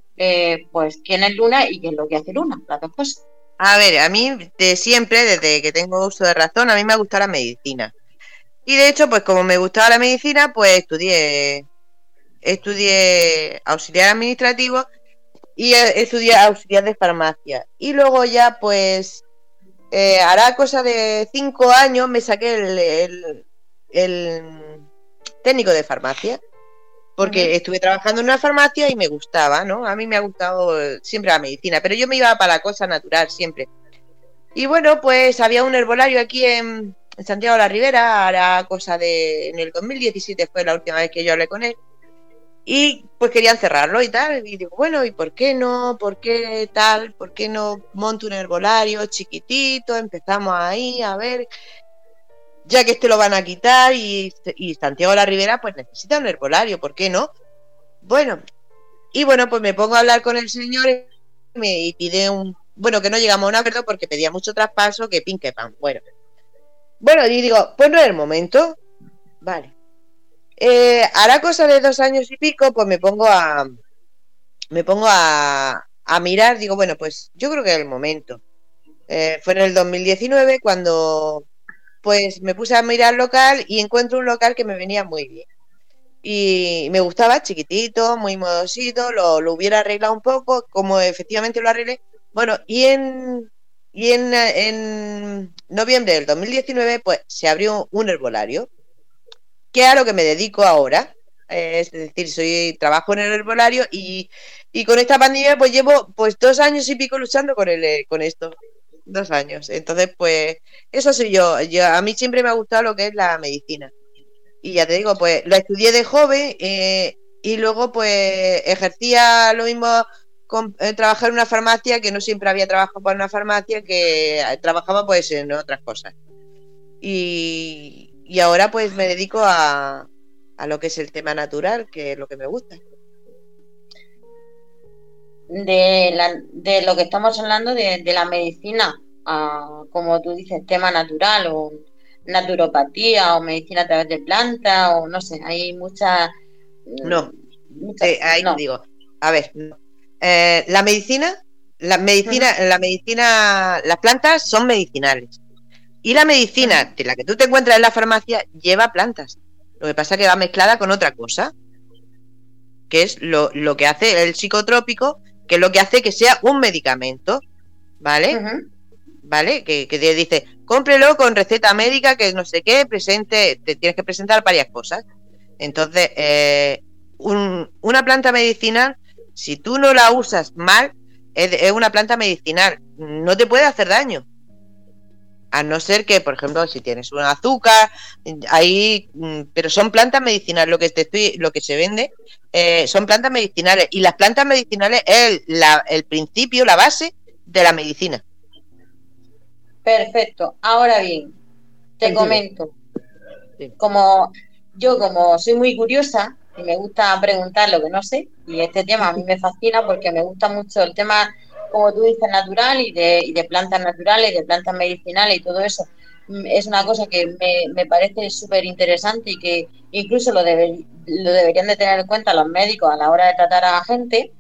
pues, quién es Luna y qué es lo que hace Luna, las dos cosas. A ver, a mí de siempre, desde que tengo uso de razón, a mí me ha gustado la medicina. Y de hecho, pues como me gustaba la medicina, pues estudié, estudié auxiliar administrativo y estudié auxiliar de farmacia. Y luego ya, pues, eh, hará cosa de cinco años me saqué el técnico de farmacia porque estuve trabajando en una farmacia y me gustaba, ¿no? A mí me ha gustado eh, siempre la medicina, pero yo me iba para la cosa natural siempre. Y bueno, pues había un herbolario aquí en, Santiago de la Ribera, hará cosa de. En el 2017 fue la última vez que yo hablé con él. Y pues querían cerrarlo y tal. Y digo, bueno, ¿y por qué no? ¿Por qué tal? ¿Por qué no monto un herbolario chiquitito? Empezamos ahí a ver ya que este lo van a quitar y, Santiago la Ribera pues necesita un herbolario, ¿por qué no? Bueno, y bueno, pues me pongo a hablar con el señor y me pide un, bueno, que no llegamos a un acuerdo porque pedía mucho traspaso, que pin, que pan, bueno. Bueno, y digo, pues no es el momento, vale. Eh, hará cosa de dos años y pico, pues me pongo a, me pongo a, a mirar, digo, bueno, pues yo creo que es el momento. Eh, fue en el 2019 cuando pues me puse a mirar local y encuentro un local que me venía muy bien. Y me gustaba, chiquitito, muy modosito, lo, hubiera arreglado un poco, como efectivamente lo arreglé. Bueno, y en, y en, en noviembre del 2019, pues se abrió un herbolario, que es a lo que me dedico ahora. es decir, soy trabajo en el herbolario y, y, con esta pandemia pues llevo pues dos años y pico luchando con, el, con esto dos años. Entonces, pues, eso soy yo. yo. A mí siempre me ha gustado lo que es la medicina. Y ya te digo, pues, lo estudié de joven eh, y luego, pues, ejercía lo mismo con, eh, trabajar en una farmacia, que no siempre había trabajado para una farmacia, que trabajaba, pues, en otras cosas. Y, y ahora, pues, me dedico a, a lo que es el tema natural, que es lo que me gusta de, la, de lo que estamos hablando de, la medicina, como tú dices, tema natural o naturopatía o medicina a través de plantas o no sé, hay muchas... No, ahí digo. A ver, eh, la medicina, la medicina, la medicina, las plantas son medicinales. Y la medicina de la que tú te encuentras en la farmacia lleva plantas. Lo que pasa es que va mezclada con otra cosa, que es lo, que hace el psicotrópico, que es lo que hace que sea un medicamento, ¿vale? ¿Vale? Que, que, dice, cómprelo con receta médica, que no sé qué, presente, te tienes que presentar varias cosas. Entonces, eh, una planta medicinal, si tú no la usas mal, es, una planta medicinal, no te puede hacer daño. A no ser que, por ejemplo, si tienes un azúcar, ahí, mm, pero son plantas medicinales, lo que te estoy, lo que se vende, eh, son plantas medicinales. Y las plantas medicinales es el, principio, la base de la medicina. Perfecto. Ahora bien, te comento. Como yo, como soy muy curiosa, y me gusta preguntar lo que no sé y este tema a mí me fascina porque me gusta mucho el tema, como tú dices, natural y de, y de plantas naturales, de plantas medicinales y todo eso. Mm, es una cosa que me, me parece súper interesante y que incluso lo, lo deberían de tener en cuenta los médicos a la hora de tratar a la gente.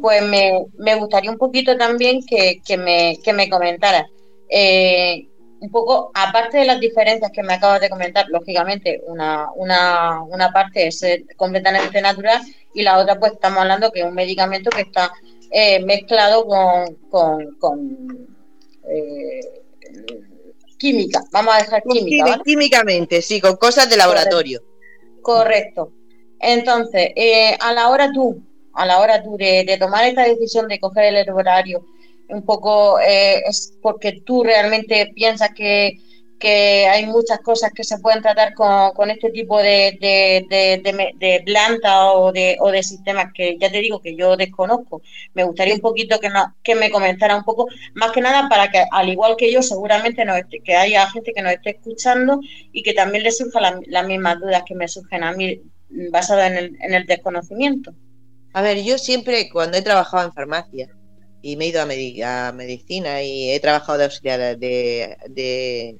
Pues me, me, gustaría un poquito también que, que me, que me comentaras. Eh, un poco, aparte de las diferencias que me acabas de comentar, lógicamente, una, una, una parte es eh, completamente natural y la otra, pues estamos hablando que es un medicamento que está eh, mezclado con, con, eh, química, vamos a dejar química. Químicamente, sí, con cosas de laboratorio. Correcto. Entonces, a la hora tú, a la hora tú de, de tomar esta decisión de coger el herbolario, un poco eh, es porque tú realmente piensas que, hay muchas cosas que se pueden tratar con, este tipo de, de, planta o de, o de sistemas que ya te digo que yo desconozco. Me gustaría un poquito que, que me comentara un poco, más que nada para que, al igual que yo, seguramente no que haya gente que nos esté escuchando y que también le surjan las mismas dudas que me surgen a mí basado en el, en el desconocimiento. A ver, yo siempre cuando he trabajado en farmacia, y me he ido a, medicina y he trabajado de auxiliar de, de,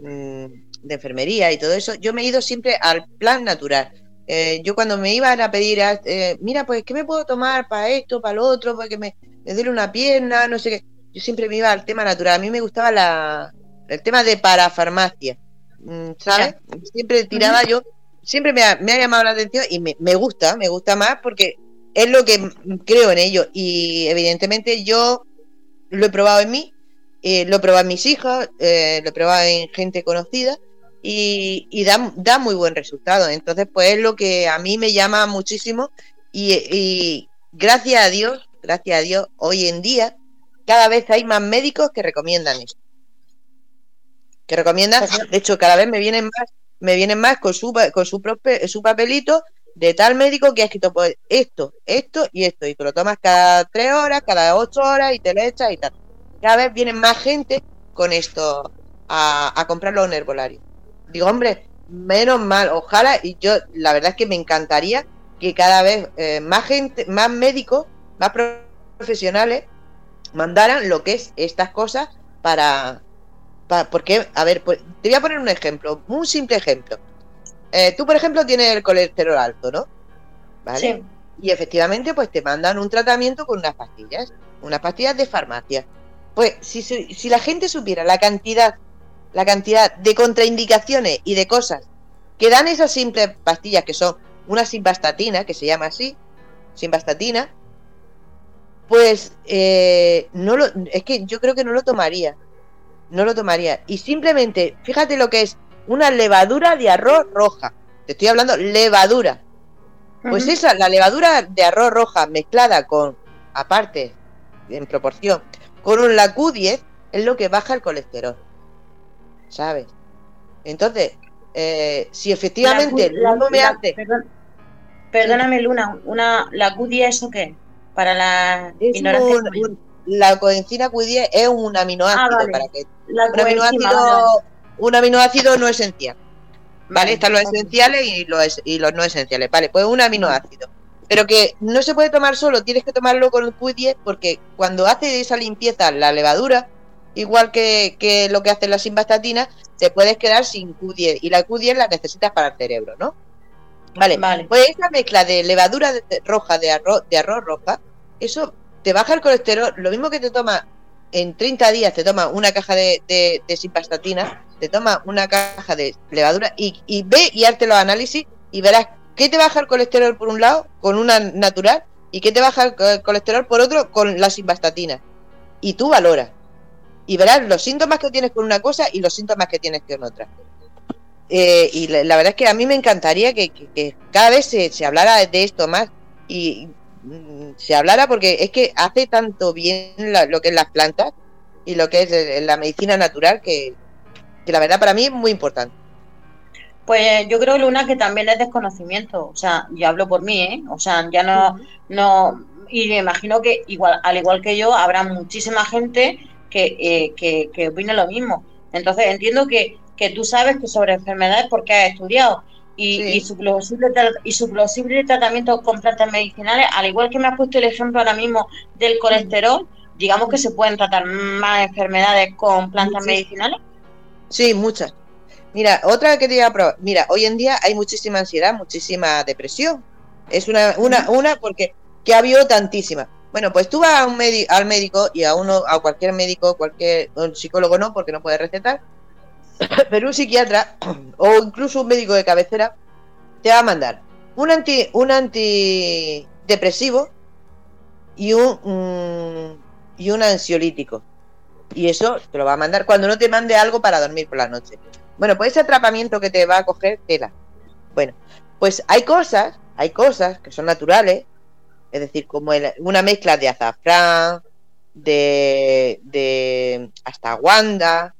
de, enfermería y todo eso, yo me he ido siempre al plan natural. Eh, yo cuando me iban a pedir, eh, mira, pues, ¿qué me puedo tomar para esto, para lo otro, para que me, me duele una pierna, no sé qué? Yo siempre me iba al tema natural. A mí me gustaba la, el tema de parafarmacia, mm, ¿sabes? Siempre tiraba yo, siempre me ha, me ha, llamado la atención y me, me gusta, me gusta más porque es lo que creo en ello. Y evidentemente yo lo he probado en mí, eh, lo probado en mis hijas, eh, lo probado en gente conocida y, da, muy buen resultado. Entonces, pues es lo que a mí me llama muchísimo y, gracias a Dios, gracias a Dios, hoy en día cada vez hay más médicos que recomiendan esto. Que recomiendan, de hecho, cada vez me vienen más, me vienen más con su, con su, su papelito de tal médico que ha escrito pues, esto, esto y esto, y te lo tomas cada tres horas, cada ocho horas y te lo echas y tal. Cada vez viene más gente con esto a, a comprarlo en herbolario. Digo, hombre, menos mal, ojalá, y yo la verdad es que me encantaría que cada vez eh, más gente, más médicos, más profesionales mandaran lo que es estas cosas para, para porque, a ver, pues, te voy a poner un ejemplo, un simple ejemplo. Eh, tú, por ejemplo, tienes el colesterol alto, ¿no? ¿Vale? Sí. Y efectivamente, pues te mandan un tratamiento con unas pastillas, unas pastillas de farmacia. Pues si, si la gente supiera la cantidad, la cantidad de contraindicaciones y de cosas que dan esas simples pastillas que son una simvastatina, que se llama así, simvastatina, pues eh, no lo, es que yo creo que no lo tomaría, no lo tomaría. Y simplemente, fíjate lo que es una levadura de arroz roja. Te estoy hablando levadura. Pues esa, la levadura de arroz roja mezclada con, aparte, en proporción, con un la Q10 es lo que baja el colesterol. ¿Sabes? Entonces, eh, si efectivamente la, no me hace... perdóname, Luna, una, ¿la Q10 eso qué? Para la la coenzina Q10 es un aminoácido ah, para que un aminoácido un aminoácido no esencial. ¿Vale? Están los esenciales y los, y los no esenciales. Vale, pues un aminoácido. Pero que no se puede tomar solo, tienes que tomarlo con el Q10 porque cuando hace esa limpieza la levadura, igual que, lo que hace la simvastatina, te puedes quedar sin Q10 y la Q10 la necesitas para el cerebro, ¿no? Vale, vale. pues esa mezcla de levadura roja de arroz, de arroz roja, eso te baja el colesterol, lo mismo que te toma en 30 días te toma una caja de, de, simvastatina, te toma una caja de levadura y, y ve y hazte los análisis y verás qué te baja el colesterol por un lado con una natural y qué te baja el colesterol por otro con la simvastatina. Y tú valoras. Y verás los síntomas que tienes con una cosa y los síntomas que tienes con otra. Eh, y la, verdad es que a mí me encantaría que, cada vez se, se, hablara de esto más y mm, se hablara porque es que hace tanto bien lo que es las plantas y lo que es la medicina natural que, que la verdad para mí es muy importante. Pues yo creo, Luna, que también es desconocimiento. O sea, yo hablo por mí, ¿eh? O sea, ya no, no, y me imagino que igual, al igual que yo, habrá muchísima gente que, eh, que, que opine lo mismo. Entonces entiendo que, que tú sabes que sobre enfermedades porque has estudiado y, y, su posible y su posible tratamiento con plantas medicinales, al igual que me has puesto el ejemplo ahora mismo del colesterol, digamos que se pueden tratar más enfermedades con plantas medicinales. Sí, muchas. Mira, otra que te iba a probar. Mira, hoy en día hay muchísima ansiedad, muchísima depresión. Es una, una, una porque que ha habido tantísima. Bueno, pues tú vas a un al médico y a uno, a cualquier médico, cualquier un psicólogo no, porque no puede recetar, [COUGHS] pero un psiquiatra [COUGHS] o incluso un médico de cabecera te va a mandar un anti, un antidepresivo y un y un ansiolítico. Y eso te lo va a mandar cuando no te mande algo para dormir por la noche. Bueno, pues ese atrapamiento que te va a coger tela. Bueno, pues hay cosas, hay cosas que son naturales, es decir, como una mezcla de azafrán, de, de wanda,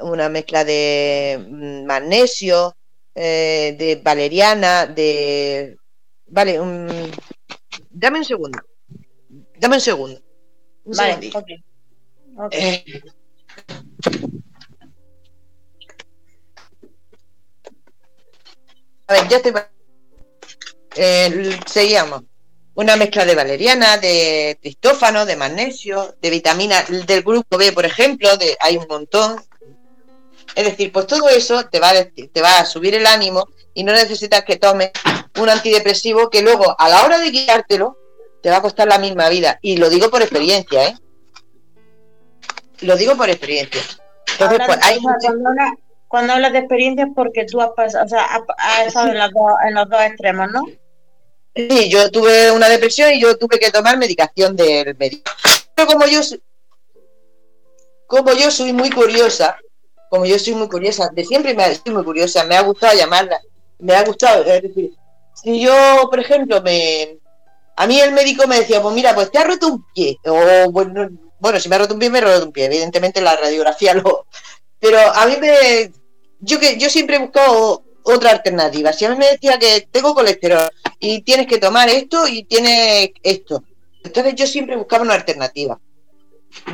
una mezcla de mm, magnesio, eh, de valeriana, de... Vale, dame un segundo. Dame un segundo. vale, eh, A ver, ya estoy. Eh, seguíamos. Una mezcla de valeriana, de tristófano, de magnesio, de vitamina del grupo B, por ejemplo, de, hay un montón. Es decir, pues todo eso te va, a, te va a subir el ánimo y no necesitas que tomes un antidepresivo que luego, a la hora de guiártelo, te va a costar la misma vida. Y lo digo por experiencia, ¿eh? Lo digo por experiencia. Entonces, pues, hay cuando hablas de experiencias porque tú has pasado, o sea, has, estado en, los dos extremos, ¿no? Sí, yo tuve una depresión y yo tuve que tomar medicación del médico. Pero como yo como yo soy muy curiosa, como yo soy muy curiosa, de siempre me soy muy curiosa, me ha gustado llamarla, me ha gustado, es decir, si yo, por ejemplo, me a mí el médico me decía, pues mira, pues te ha roto un pie, o bueno, bueno si me ha roto un pie, me ha roto un pie, evidentemente la radiografía [LAUGHS] lo, pero a mí me, yo que yo siempre he buscado otra alternativa. Si a mí me decía que tengo colesterol y tienes que tomar esto y tienes esto, entonces yo siempre buscaba una alternativa.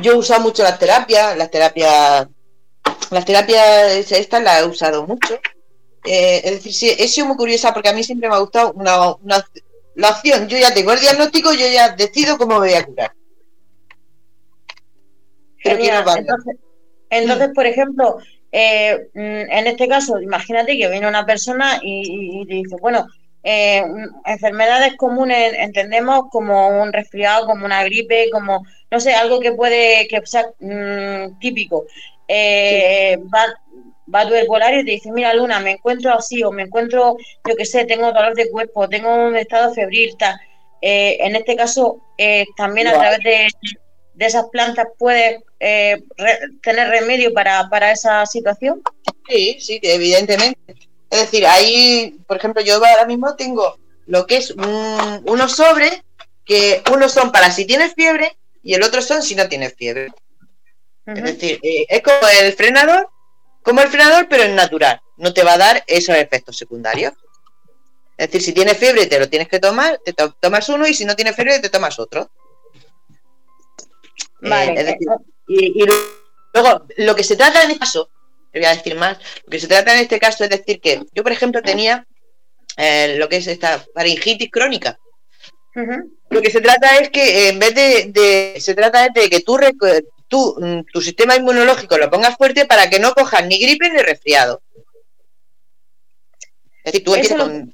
Yo he usado mucho las terapias, las terapias, las terapias estas las he usado mucho. Eh, es decir, sí, he sido muy curiosa porque a mí siempre me ha gustado una, la opción. Yo ya tengo el diagnóstico, yo ya decido cómo me voy a curar. entonces, por ejemplo, eh, mm, en este caso, imagínate que viene una persona y, te dice, bueno, eh, mm, enfermedades comunes entendemos como un resfriado, como una gripe, como, no sé, algo que puede, que sea mm, típico. Eh, va, va a tu herbolario y te dice, mira Luna, me encuentro así o me encuentro, yo qué sé, tengo dolor de cuerpo, tengo un estado febril, tal. en este caso, también a través de, de esas plantas puedes eh, tener remedio para, para esa situación? Sí, sí, evidentemente. Es decir, ahí, por ejemplo, yo ahora mismo tengo lo que es unos sobres que unos son para si tienes fiebre y el otro son si no tienes fiebre. Es decir, eh, es como el frenador, como el frenador, pero es natural. No te va a dar esos efectos secundarios. Es decir, si tienes fiebre te lo tienes que tomar, te tomas uno y si no tienes fiebre te tomas otro. Vale. Eh, y, luego, lo que se trata en este caso, voy a decir más, lo que se trata en este caso es decir que yo, por ejemplo, tenía eh, lo que es esta faringitis crónica. Lo que se trata es que en vez de, se trata de que tú, tú, mm, tu sistema inmunológico lo pongas fuerte para que no cojas ni gripe ni resfriado. Es decir, tú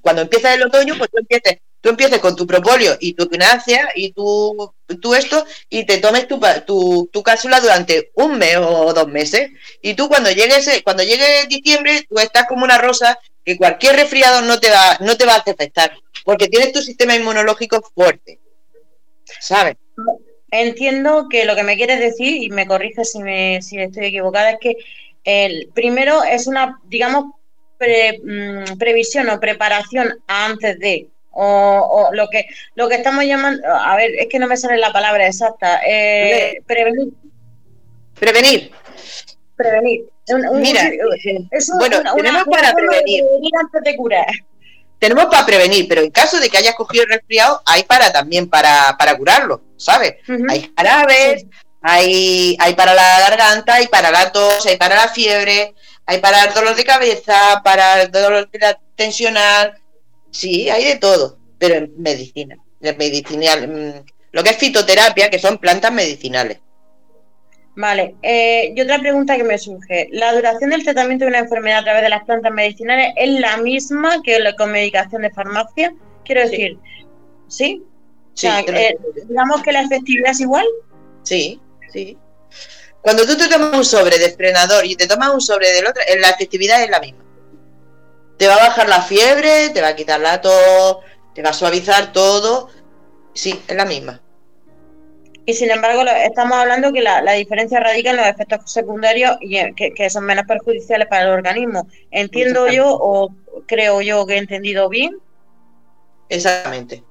cuando empieza el otoño, pues tú empieces tú empieces con tu propóleo y tu equinacia y tú, tú esto y te tomes tu, tu, tu, cápsula durante un mes o dos meses. Y tú cuando llegues, cuando llegue diciembre, tú estás como una rosa que cualquier resfriado no te va, no te va a afectar, porque tienes tu sistema inmunológico fuerte. ¿Sabes? Entiendo que lo que me quieres decir, y me corriges si, me, si estoy equivocada, es que el primero es una, digamos, mm, previsión o preparación antes de, o, lo que lo que estamos llamando, a ver, es que no me sale la palabra exacta, eh, prevenir. Prevenir. Prevenir. Mira, bueno, tenemos para prevenir. antes de curar. Tenemos para prevenir, pero en caso de que hayas cogido el resfriado, hay para también para, para curarlo, ¿sabes? Hay jarabes, hay, hay para la garganta, hay para la tos, hay para la fiebre, hay para el dolor de cabeza, para el dolor tensional. Sí, hay de todo, pero en medicina. En medicinal, mm, lo que es fitoterapia, que son plantas medicinales. Vale, eh, y otra pregunta que me surge. ¿La duración del tratamiento de una enfermedad a través de las plantas medicinales es la misma que con medicación de farmacia? Quiero decir, ¿sí? sí eh, digamos que la efectividad es igual. Sí, sí. Cuando tú te tomas un sobre de frenador y te tomas un sobre del otro, la efectividad es la misma. Te va a bajar la fiebre, te va a quitar la tos, te va a suavizar todo. Sí, es la misma. Y sin embargo, estamos hablando que la, diferencia radica en los efectos secundarios y que, son menos perjudiciales para el organismo. ¿Entiendo yo o creo yo que he entendido bien? Exactamente.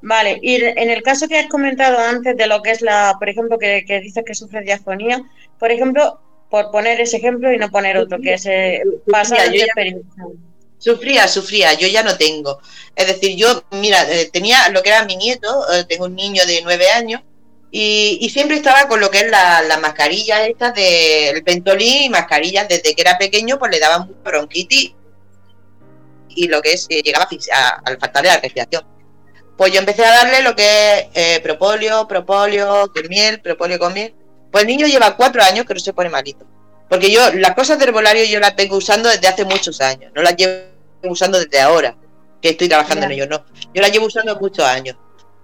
Vale, y en el caso que has comentado antes de lo que es la, por ejemplo, que, que dices que sufres diafonía, por ejemplo, por poner ese ejemplo y no poner otro, que es eh, pasar de experiencia. Sufría, sufría, yo ya no tengo. Es decir, yo, mira, eh, tenía lo que era mi nieto, eh, tengo un niño de nueve años, y, siempre estaba con lo que es las la mascarillas estas del pentolín y mascarillas desde que era pequeño, pues le daban bronquitis y lo que es, eh, llegaba al faltarle la respiración. Pues yo empecé a darle lo que es propóleo, propóleo con miel, propóleo con miel. Pues el niño lleva cuatro años que no se pone malito. Porque yo, las cosas de herbolario yo las vengo usando desde hace muchos años, no las llevo usando desde ahora, que estoy trabajando en ello, no. Yo las llevo usando muchos años.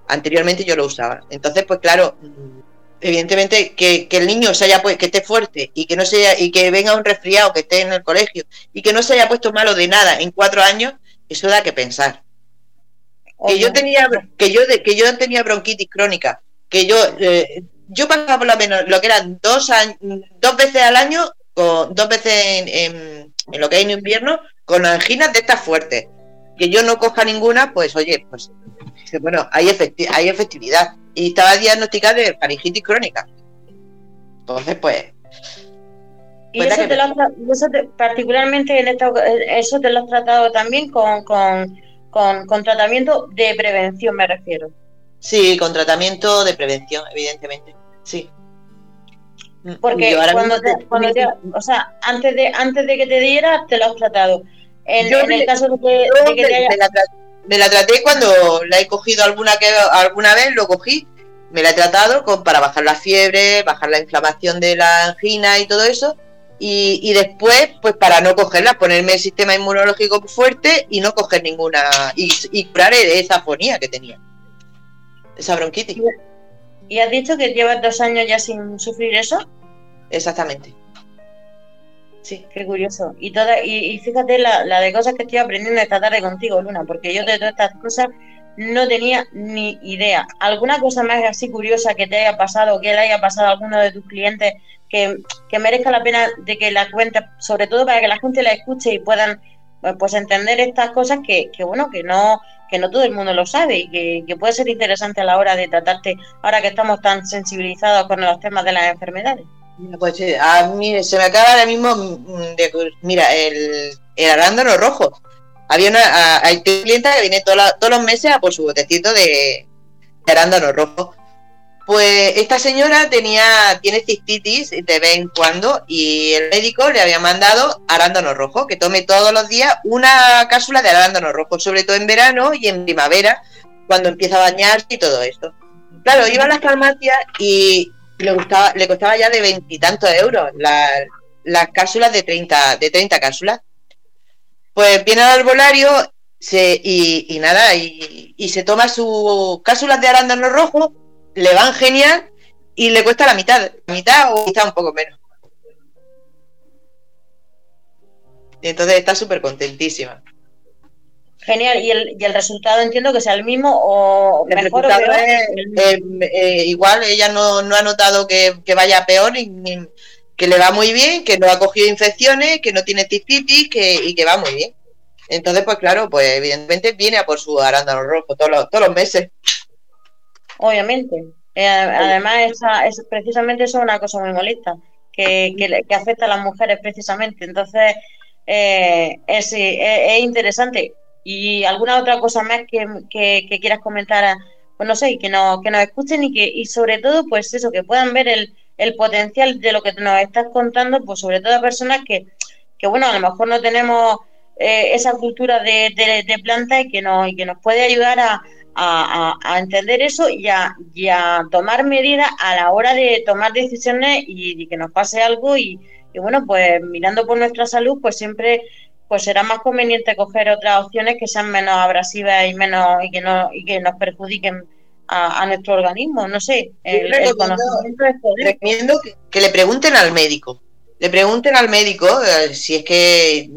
Anteriormente yo lo usaba. Entonces, pues claro, evidentemente que, el niño se haya pues, que esté fuerte y que no sea, y que venga un resfriado, que esté en el colegio, y que no se haya puesto malo de nada en cuatro años, eso da que pensar. Que yo tenía, que yo que yo tenía bronquitis crónica, que yo eh, yo pasaba por lo menos lo que eran dos dos veces al año dos veces en, lo que hay en invierno con anginas de estas fuertes. Que yo no coja ninguna, pues oye, pues bueno, hay, hay efectividad. Y estaba diagnosticada de faringitis crónica. Entonces, pues. Y eso, te lo, particularmente en esta, eso te lo has tratado también con, con, con tratamiento de prevención, me refiero. Sí, con tratamiento de prevención, evidentemente. Sí. Porque cuando, te, cuando te, o sea, antes de antes de que te diera, te lo has tratado. En, el caso de que, te haya... me, la, traté cuando la he cogido alguna que alguna vez, lo cogí, me la he tratado con, para bajar la fiebre, bajar la inflamación de la angina y todo eso. Y, y, después, pues para no cogerla, ponerme el sistema inmunológico fuerte y no coger ninguna, y, y curar esa afonía que tenía, esa bronquitis. ¿Y has dicho que llevas dos años ya sin sufrir eso? Exactamente. Sí. Qué curioso. Y toda, y, fíjate la, la, de cosas que estoy aprendiendo esta tarde contigo, Luna, porque yo de todas estas cosas no tenía ni idea. ¿Alguna cosa más así curiosa que te haya pasado, que le haya pasado a alguno de tus clientes que, que merezca la pena de que la cuentes, sobre todo para que la gente la escuche y puedan pues, pues entender estas cosas que, que bueno, que no, que no todo el mundo lo sabe y que, puede ser interesante a la hora de tratarte, ahora que estamos tan sensibilizados con los temas de las enfermedades. Pues a mí se me acaba ahora mismo, mm, de, mira, el, arándano rojo. Había una, hay clienta que viene todos los meses a por su botecito de, de arándano rojo. Pues esta señora tenía, tiene cistitis de vez en cuando y el médico le había mandado arándano rojo, que tome todos los días una cápsula de arándano rojo, sobre todo en verano y en primavera, cuando empieza a bañarse y todo esto. Claro, iba a las farmacias y le, costaba ya de veintitantos euros las cápsulas de 30, de 30 cápsulas. Pues viene al arbolario y, nada, y, se toma sus cápsulas de arándano rojo, le van genial y le cuesta la mitad, la mitad o quizá un poco menos. Entonces está súper contentísima. Genial, ¿Y el, ¿y el resultado entiendo que sea el mismo o el mejor o peor? Eh, eh, igual ella no, ha notado que, vaya peor, que le va muy bien, que no ha cogido infecciones, que no tiene cistitis que, y que va muy bien. Entonces, pues claro, pues evidentemente viene a por su arándano rojo todos los, todos los meses. Obviamente. Eh, además, esa, es, precisamente eso es una cosa muy molesta, que, que, afecta a las mujeres precisamente. Entonces, eh, es, es, interesante. ¿Y alguna otra cosa más que, que, quieras comentar? Pues no sé, que, no, que nos escuchen y que y sobre todo, pues eso, que puedan ver el, el potencial de lo que nos estás contando, pues sobre todo a personas que, que bueno, a lo mejor no tenemos eh, esa cultura de, de, planta y que, nos, y que nos puede ayudar a, a, entender eso y a, tomar medidas a la hora de tomar decisiones y, que nos pase algo y, bueno, pues mirando por nuestra salud, pues siempre pues será más conveniente coger otras opciones que sean menos abrasivas y menos y que no y que nos perjudiquen a, nuestro organismo, no sé. El, recomiendo, que, le pregunten al médico, le pregunten al médico eh, si es que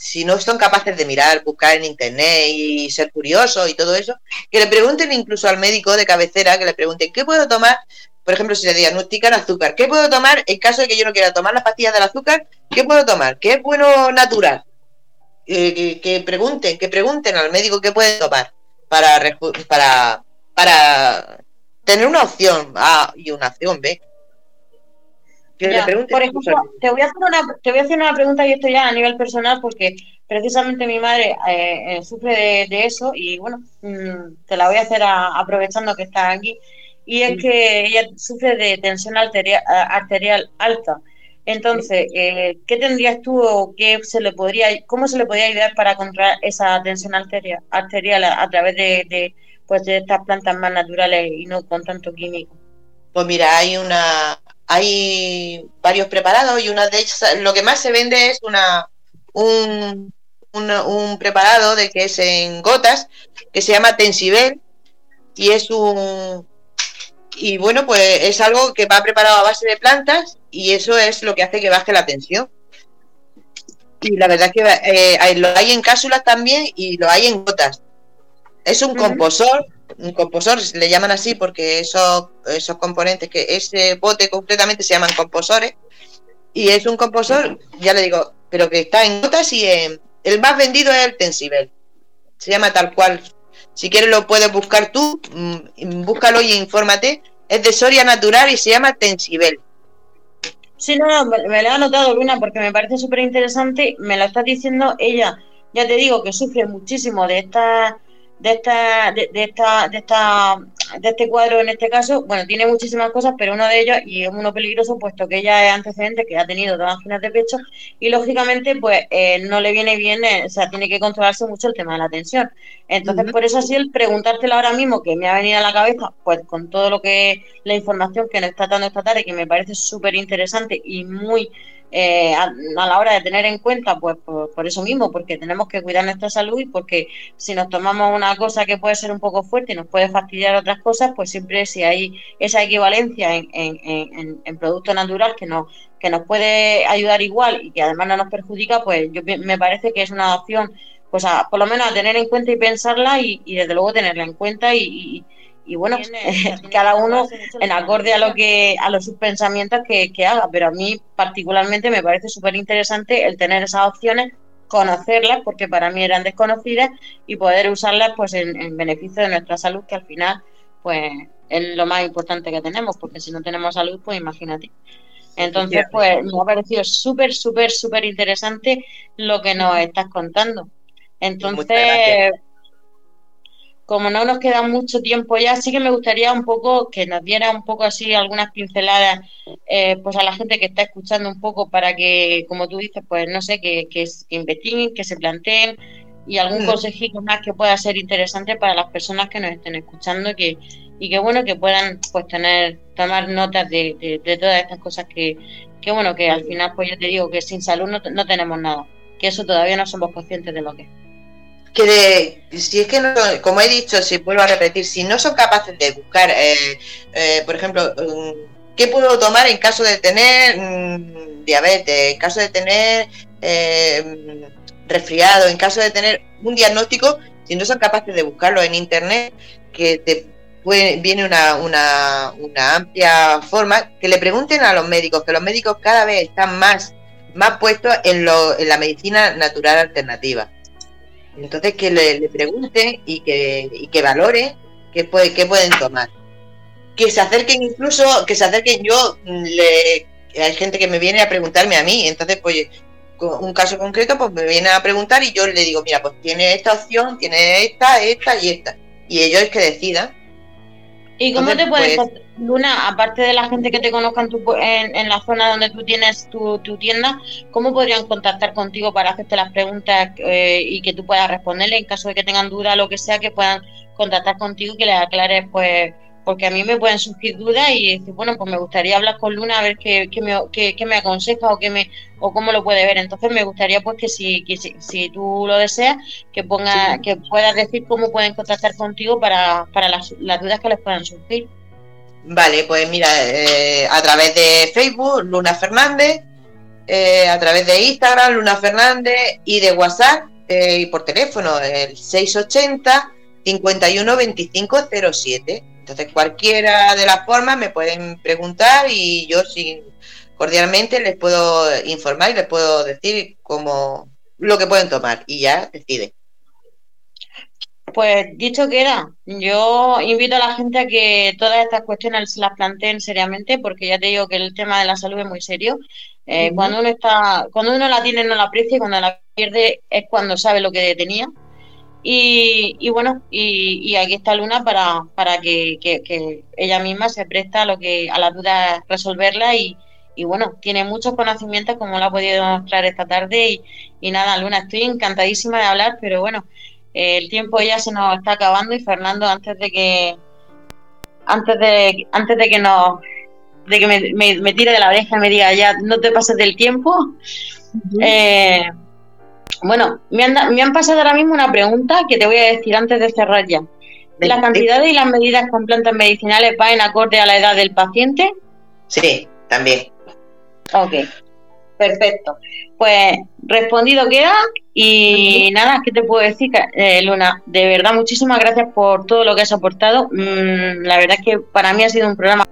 si no son capaces de mirar, buscar en internet y ser curiosos y todo eso, que le pregunten incluso al médico de cabecera, que le pregunten, ¿qué puedo tomar? Por ejemplo, si le diagnostican azúcar, ¿qué puedo tomar en caso de que yo no quiera tomar las pastillas del azúcar? ¿Qué puedo tomar? ¿Qué es bueno natural? Eh, que, pregunten, que pregunten al médico qué puede tomar para, para, para tener una opción A y una opción B por ejemplo, te voy, a hacer una, te voy a hacer una pregunta y esto ya a nivel personal porque precisamente mi madre eh, eh, sufre de, eso y bueno, mm, te la voy a hacer aprovechando que estás aquí y es que ella sufre de tensión arterial, arterial alta. Entonces, eh, ¿qué tendrías tú o qué se le podría, cómo se le podría ayudar para controlar esa tensión arterial, arterial a, través de, de, pues de estas plantas más naturales y no con tanto químico? Pues mira, hay una, hay varios preparados y una de ellas, lo que más se vende es una, un, un, preparado de que es en gotas, que se llama Tensibel, y es un, y bueno, pues es algo que va preparado a base de plantas y eso es lo que hace que baje la tensión. Y la verdad es que eh, lo hay en cápsulas también y lo hay en gotas. Es un un composor, le llaman así porque esos, esos componentes, que ese bote concretamente se llaman composores, y es un composor, ya le digo, pero que está en notas y en, el más vendido es el Tensibel. Se llama tal cual. Si quieres lo puedes buscar tú, mm, búscalo y infórmate. Es de Soria Natural y se llama Tensibel. Sí, no, no, me, lo he anotado, Luna, porque me parece súper interesante. Me lo está diciendo ella. Ya te digo que sufre muchísimo de estas de esta, de, esta, de esta, de este cuadro en este caso, bueno, tiene muchísimas cosas, pero uno de ellos, y es uno peligroso, puesto que ella es antecedente, que ha tenido dos anginas de pecho, y lógicamente, pues eh, no le viene bien, eh, o sea, tiene que controlarse mucho el tema de la tensión. Entonces, por eso así el preguntártelo ahora mismo, que me ha venido a la cabeza, pues con todo lo que la información que nos está dando esta tarde, que me parece súper interesante y muy eh, a, la hora de tener en cuenta, pues por, eso mismo, porque tenemos que cuidar nuestra salud y porque si nos tomamos una cosa que puede ser un poco fuerte y nos puede fastidiar otras cosas, pues siempre si hay esa equivalencia en, en, producto natural que nos, que nos puede ayudar igual y que además no nos perjudica, pues yo me parece que es una opción, pues por lo menos a tener en cuenta y pensarla y, desde luego tenerla en cuenta y y bueno, [LAUGHS] cada uno en acorde a lo que a los pensamientos que, haga, pero a mí particularmente me parece súper interesante el tener esas opciones, conocerlas, porque para mí eran desconocidas, y poder usarlas pues en, beneficio de nuestra salud, que al final pues es lo más importante que tenemos, porque si no tenemos salud, pues imagínate. Entonces, pues me ha parecido súper, súper, súper interesante lo que nos estás contando. Entonces, como no nos queda mucho tiempo ya, sí que me gustaría un poco que nos diera un poco así algunas pinceladas eh, pues a la gente que está escuchando un poco para que, como tú dices, pues no sé, que, que, investiguen, que se planteen y algún mm. consejito más que pueda ser interesante para las personas que nos estén escuchando que, y que bueno, que puedan pues tener, tomar notas de, de, todas estas cosas que, que bueno, que al final pues yo te digo que sin salud no, no tenemos nada, que eso todavía no somos conscientes de lo que es. Que si es que no, como he dicho, si vuelvo a repetir, si no son capaces de buscar, eh, eh, por ejemplo, mm, ¿qué puedo tomar en caso de tener mm, diabetes, en caso de tener eh, resfriado, en caso de tener un diagnóstico, si no son capaces de buscarlo en internet, que te viene una, una, una amplia forma, que le pregunten a los médicos, que los médicos cada vez están más, más puestos en, lo, en la medicina natural alternativa entonces que le, pregunten y que, y que valore qué, puede, qué pueden tomar. Que se acerquen incluso, que se acerquen yo, mm, le, hay gente que me viene a preguntarme a mí, entonces pues un caso concreto pues me viene a preguntar y yo le digo, mira, pues tiene esta opción, tiene esta, esta y esta. Y ellos que decidan. ¿Y cómo te puedes, pues, Luna, aparte de la gente que te conozca en, en, la zona donde tú tienes tu, tienda, cómo podrían contactar contigo para hacerte las preguntas eh, y que tú puedas responderle en caso de que tengan duda, lo que sea, que puedan contactar contigo, que les aclares, pues, porque a mí me pueden surgir dudas y decir, bueno, pues me gustaría hablar con Luna a ver qué, qué, me, qué, me, aconseja o qué me o cómo lo puede ver. Entonces me gustaría pues que si, si, tú lo deseas, que ponga, que puedas decir cómo pueden contactar contigo para, para las, las dudas que les puedan surgir. Vale, pues mira, eh, a través de Facebook, Luna Fernández, eh, a través de Instagram, Luna Fernández, y de WhatsApp eh, y por teléfono, el 680 51 25 07. Entonces, cualquiera de las formas me pueden preguntar y yo sin cordialmente les puedo informar y les puedo decir cómo lo que pueden tomar y ya deciden. Pues dicho queda, yo invito a la gente a que todas estas cuestiones se las planteen seriamente, porque ya te digo que el tema de la salud es muy serio. Eh, cuando uno está, cuando uno la tiene no la aprecia y cuando la pierde es cuando sabe lo que tenía. Y, bueno, y, aquí está Luna para, para que, ella misma se presta a lo que a las dudas resolverla y, y bueno, tiene muchos conocimientos como lo ha podido mostrar esta tarde y, y nada, Luna, estoy encantadísima de hablar, pero bueno, el tiempo ya se nos está acabando y Fernando, antes de que antes de antes de que nos de que me, tire de la oreja y me diga ya no te pases del tiempo, eh, bueno, me han, me han pasado ahora mismo una pregunta que te voy a decir antes de cerrar ya. ¿Las cantidades y las medidas con plantas medicinales van en acorde a la edad del paciente? Sí, también. Ok. Perfecto. Pues respondido queda y nada, ¿qué te puedo decir, eh, Luna? De verdad, muchísimas gracias por todo lo que has aportado. Mm, la verdad es que para mí ha sido un programa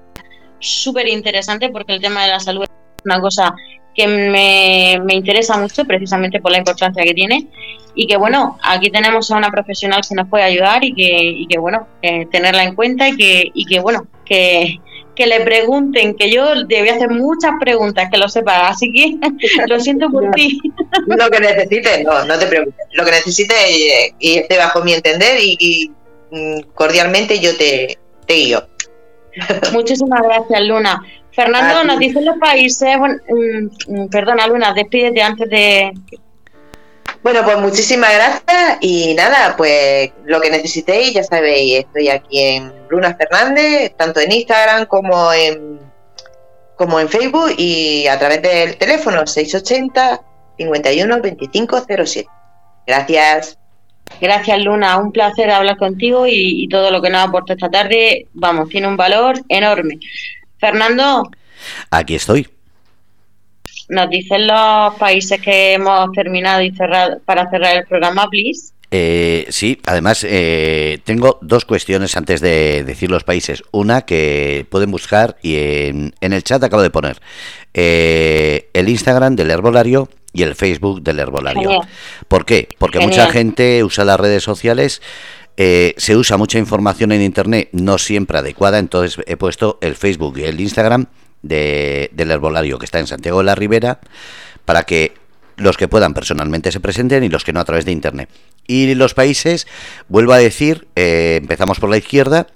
súper interesante porque el tema de la salud es una cosa que me, me, interesa mucho precisamente por la importancia que tiene y que bueno, aquí tenemos a una profesional que nos puede ayudar y que, y que bueno, eh, tenerla en cuenta y que, y que bueno, que, que le pregunten, que yo debía hacer muchas preguntas, que lo sepa, así que [LAUGHS] lo siento por ti. Lo que necesites, no, no te preocupes, lo que necesites y, esté bajo mi entender y, mm, cordialmente yo te, te guío. [LAUGHS] Muchísimas gracias, Luna. Fernando, nos dicen los países, bueno, mm, mm, perdona, Luna, despídete antes de bueno, pues muchísimas gracias y nada, pues lo que necesitéis, ya sabéis, estoy aquí en Luna Fernández, tanto en Instagram como en como en Facebook y a través del teléfono 680 51 25 07. Gracias. Gracias Luna, un placer hablar contigo y, y todo lo que nos aporta esta tarde, vamos, tiene un valor enorme. Fernando. Aquí estoy. ¿Nos dicen los países que hemos terminado y cerrado para cerrar el programa, please? Eh, sí, además eh, tengo dos cuestiones antes de decir los países. Una que pueden buscar y en, el chat acabo de poner eh, el Instagram del herbolario y el Facebook del herbolario. ¿Por qué? Porque mucha gente usa las redes sociales. Se usa mucha información en Internet, no siempre adecuada, entonces he puesto el Facebook y el Instagram del herbolario que está en Santiago de la Ribera para que los que puedan personalmente se presenten y los que no a través de internet. Y los países, vuelvo a decir, eh, empezamos por la izquierda.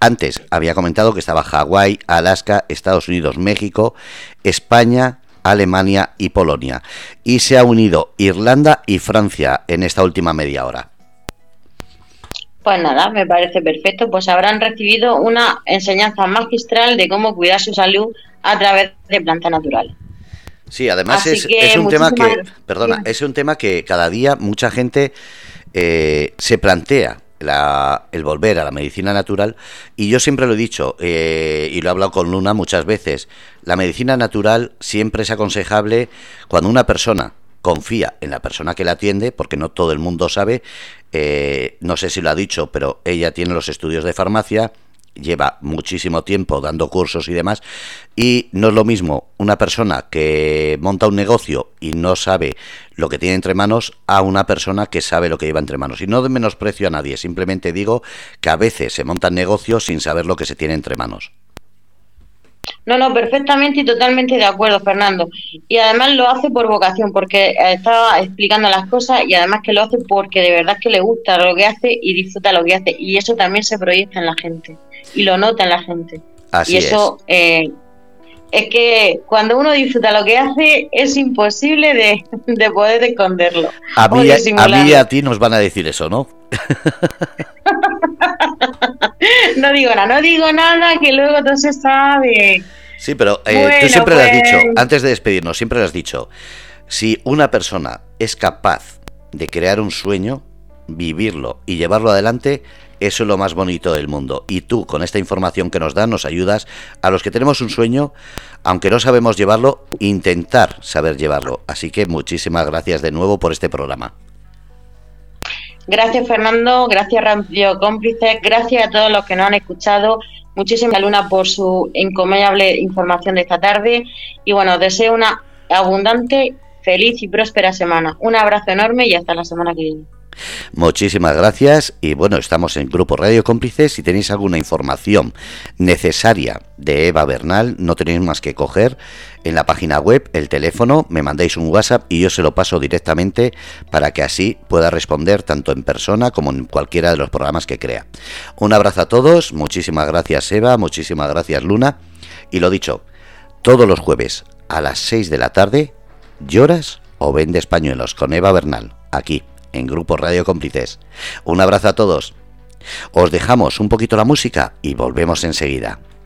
Antes había comentado que estaba Hawái, Alaska, Estados Unidos, México, España, Alemania y Polonia. Y se ha unido Irlanda y Francia en esta última media hora. Pues nada, me parece perfecto. Pues habrán recibido una enseñanza magistral de cómo cuidar su salud a través de plantas naturales. Sí, además es, un tema que, perdona, es un tema que cada día mucha gente eh, se plantea el volver a la medicina natural y yo siempre lo he dicho eh, y lo he hablado con Luna muchas veces, la medicina natural siempre es aconsejable cuando una persona confía en la persona que la atiende, porque no todo el mundo sabe, eh, no sé si lo ha dicho, pero ella tiene los estudios de farmacia, lleva muchísimo tiempo dando cursos y demás, y no es lo mismo una persona que monta un negocio y no sabe lo que tiene entre manos a una persona que sabe lo que lleva entre manos. Y no de menosprecio a nadie, simplemente digo que a veces se montan negocios sin saber lo que se tiene entre manos. No, no, perfectamente y totalmente de acuerdo, Fernando. Y además lo hace por vocación, porque estaba explicando las cosas y además que lo hace porque de verdad que le gusta lo que hace y disfruta lo que hace. Y eso también se proyecta en la gente y lo nota en la gente. Así y eso es. Eh, es que cuando uno disfruta lo que hace es imposible de, [LAUGHS] poder esconderlo. A mí, a mí y a ti nos van a decir eso, ¿no? [LAUGHS] [LAUGHS] no digo nada, no digo nada que luego todo se sabe. Sí, pero eh, tú siempre lo has dicho, pues- antes de despedirnos, siempre lo has dicho, si una persona es capaz de crear un sueño, vivirlo y llevarlo adelante, eso es lo más bonito del mundo. Y tú, con esta información que nos das, nos ayudas a los que tenemos un sueño, aunque no sabemos llevarlo, intentar saber llevarlo. Así que muchísimas gracias de nuevo por este programa. Gracias Fernando, gracias Radio Cómplices, gracias a todos los que nos han escuchado. Muchísimas Luna por su encomiable información de esta tarde. Y bueno, deseo una abundante, feliz y próspera semana. Un abrazo enorme y hasta la semana que viene. Muchísimas gracias y bueno, estamos en Grupo Radio Cómplices. Si tenéis alguna información necesaria de Eva Bernal, no tenéis más que coger en la página web el teléfono, me mandáis un WhatsApp y yo se lo paso directamente para que así pueda responder tanto en persona como en cualquiera de los programas que crea. Un abrazo a todos, muchísimas gracias Eva, muchísimas gracias Luna y lo dicho, todos los jueves a las 6 de la tarde, lloras o vendes pañuelos con Eva Bernal, aquí en Grupo Radio Cómplices. Un abrazo a todos. Os dejamos un poquito la música y volvemos enseguida.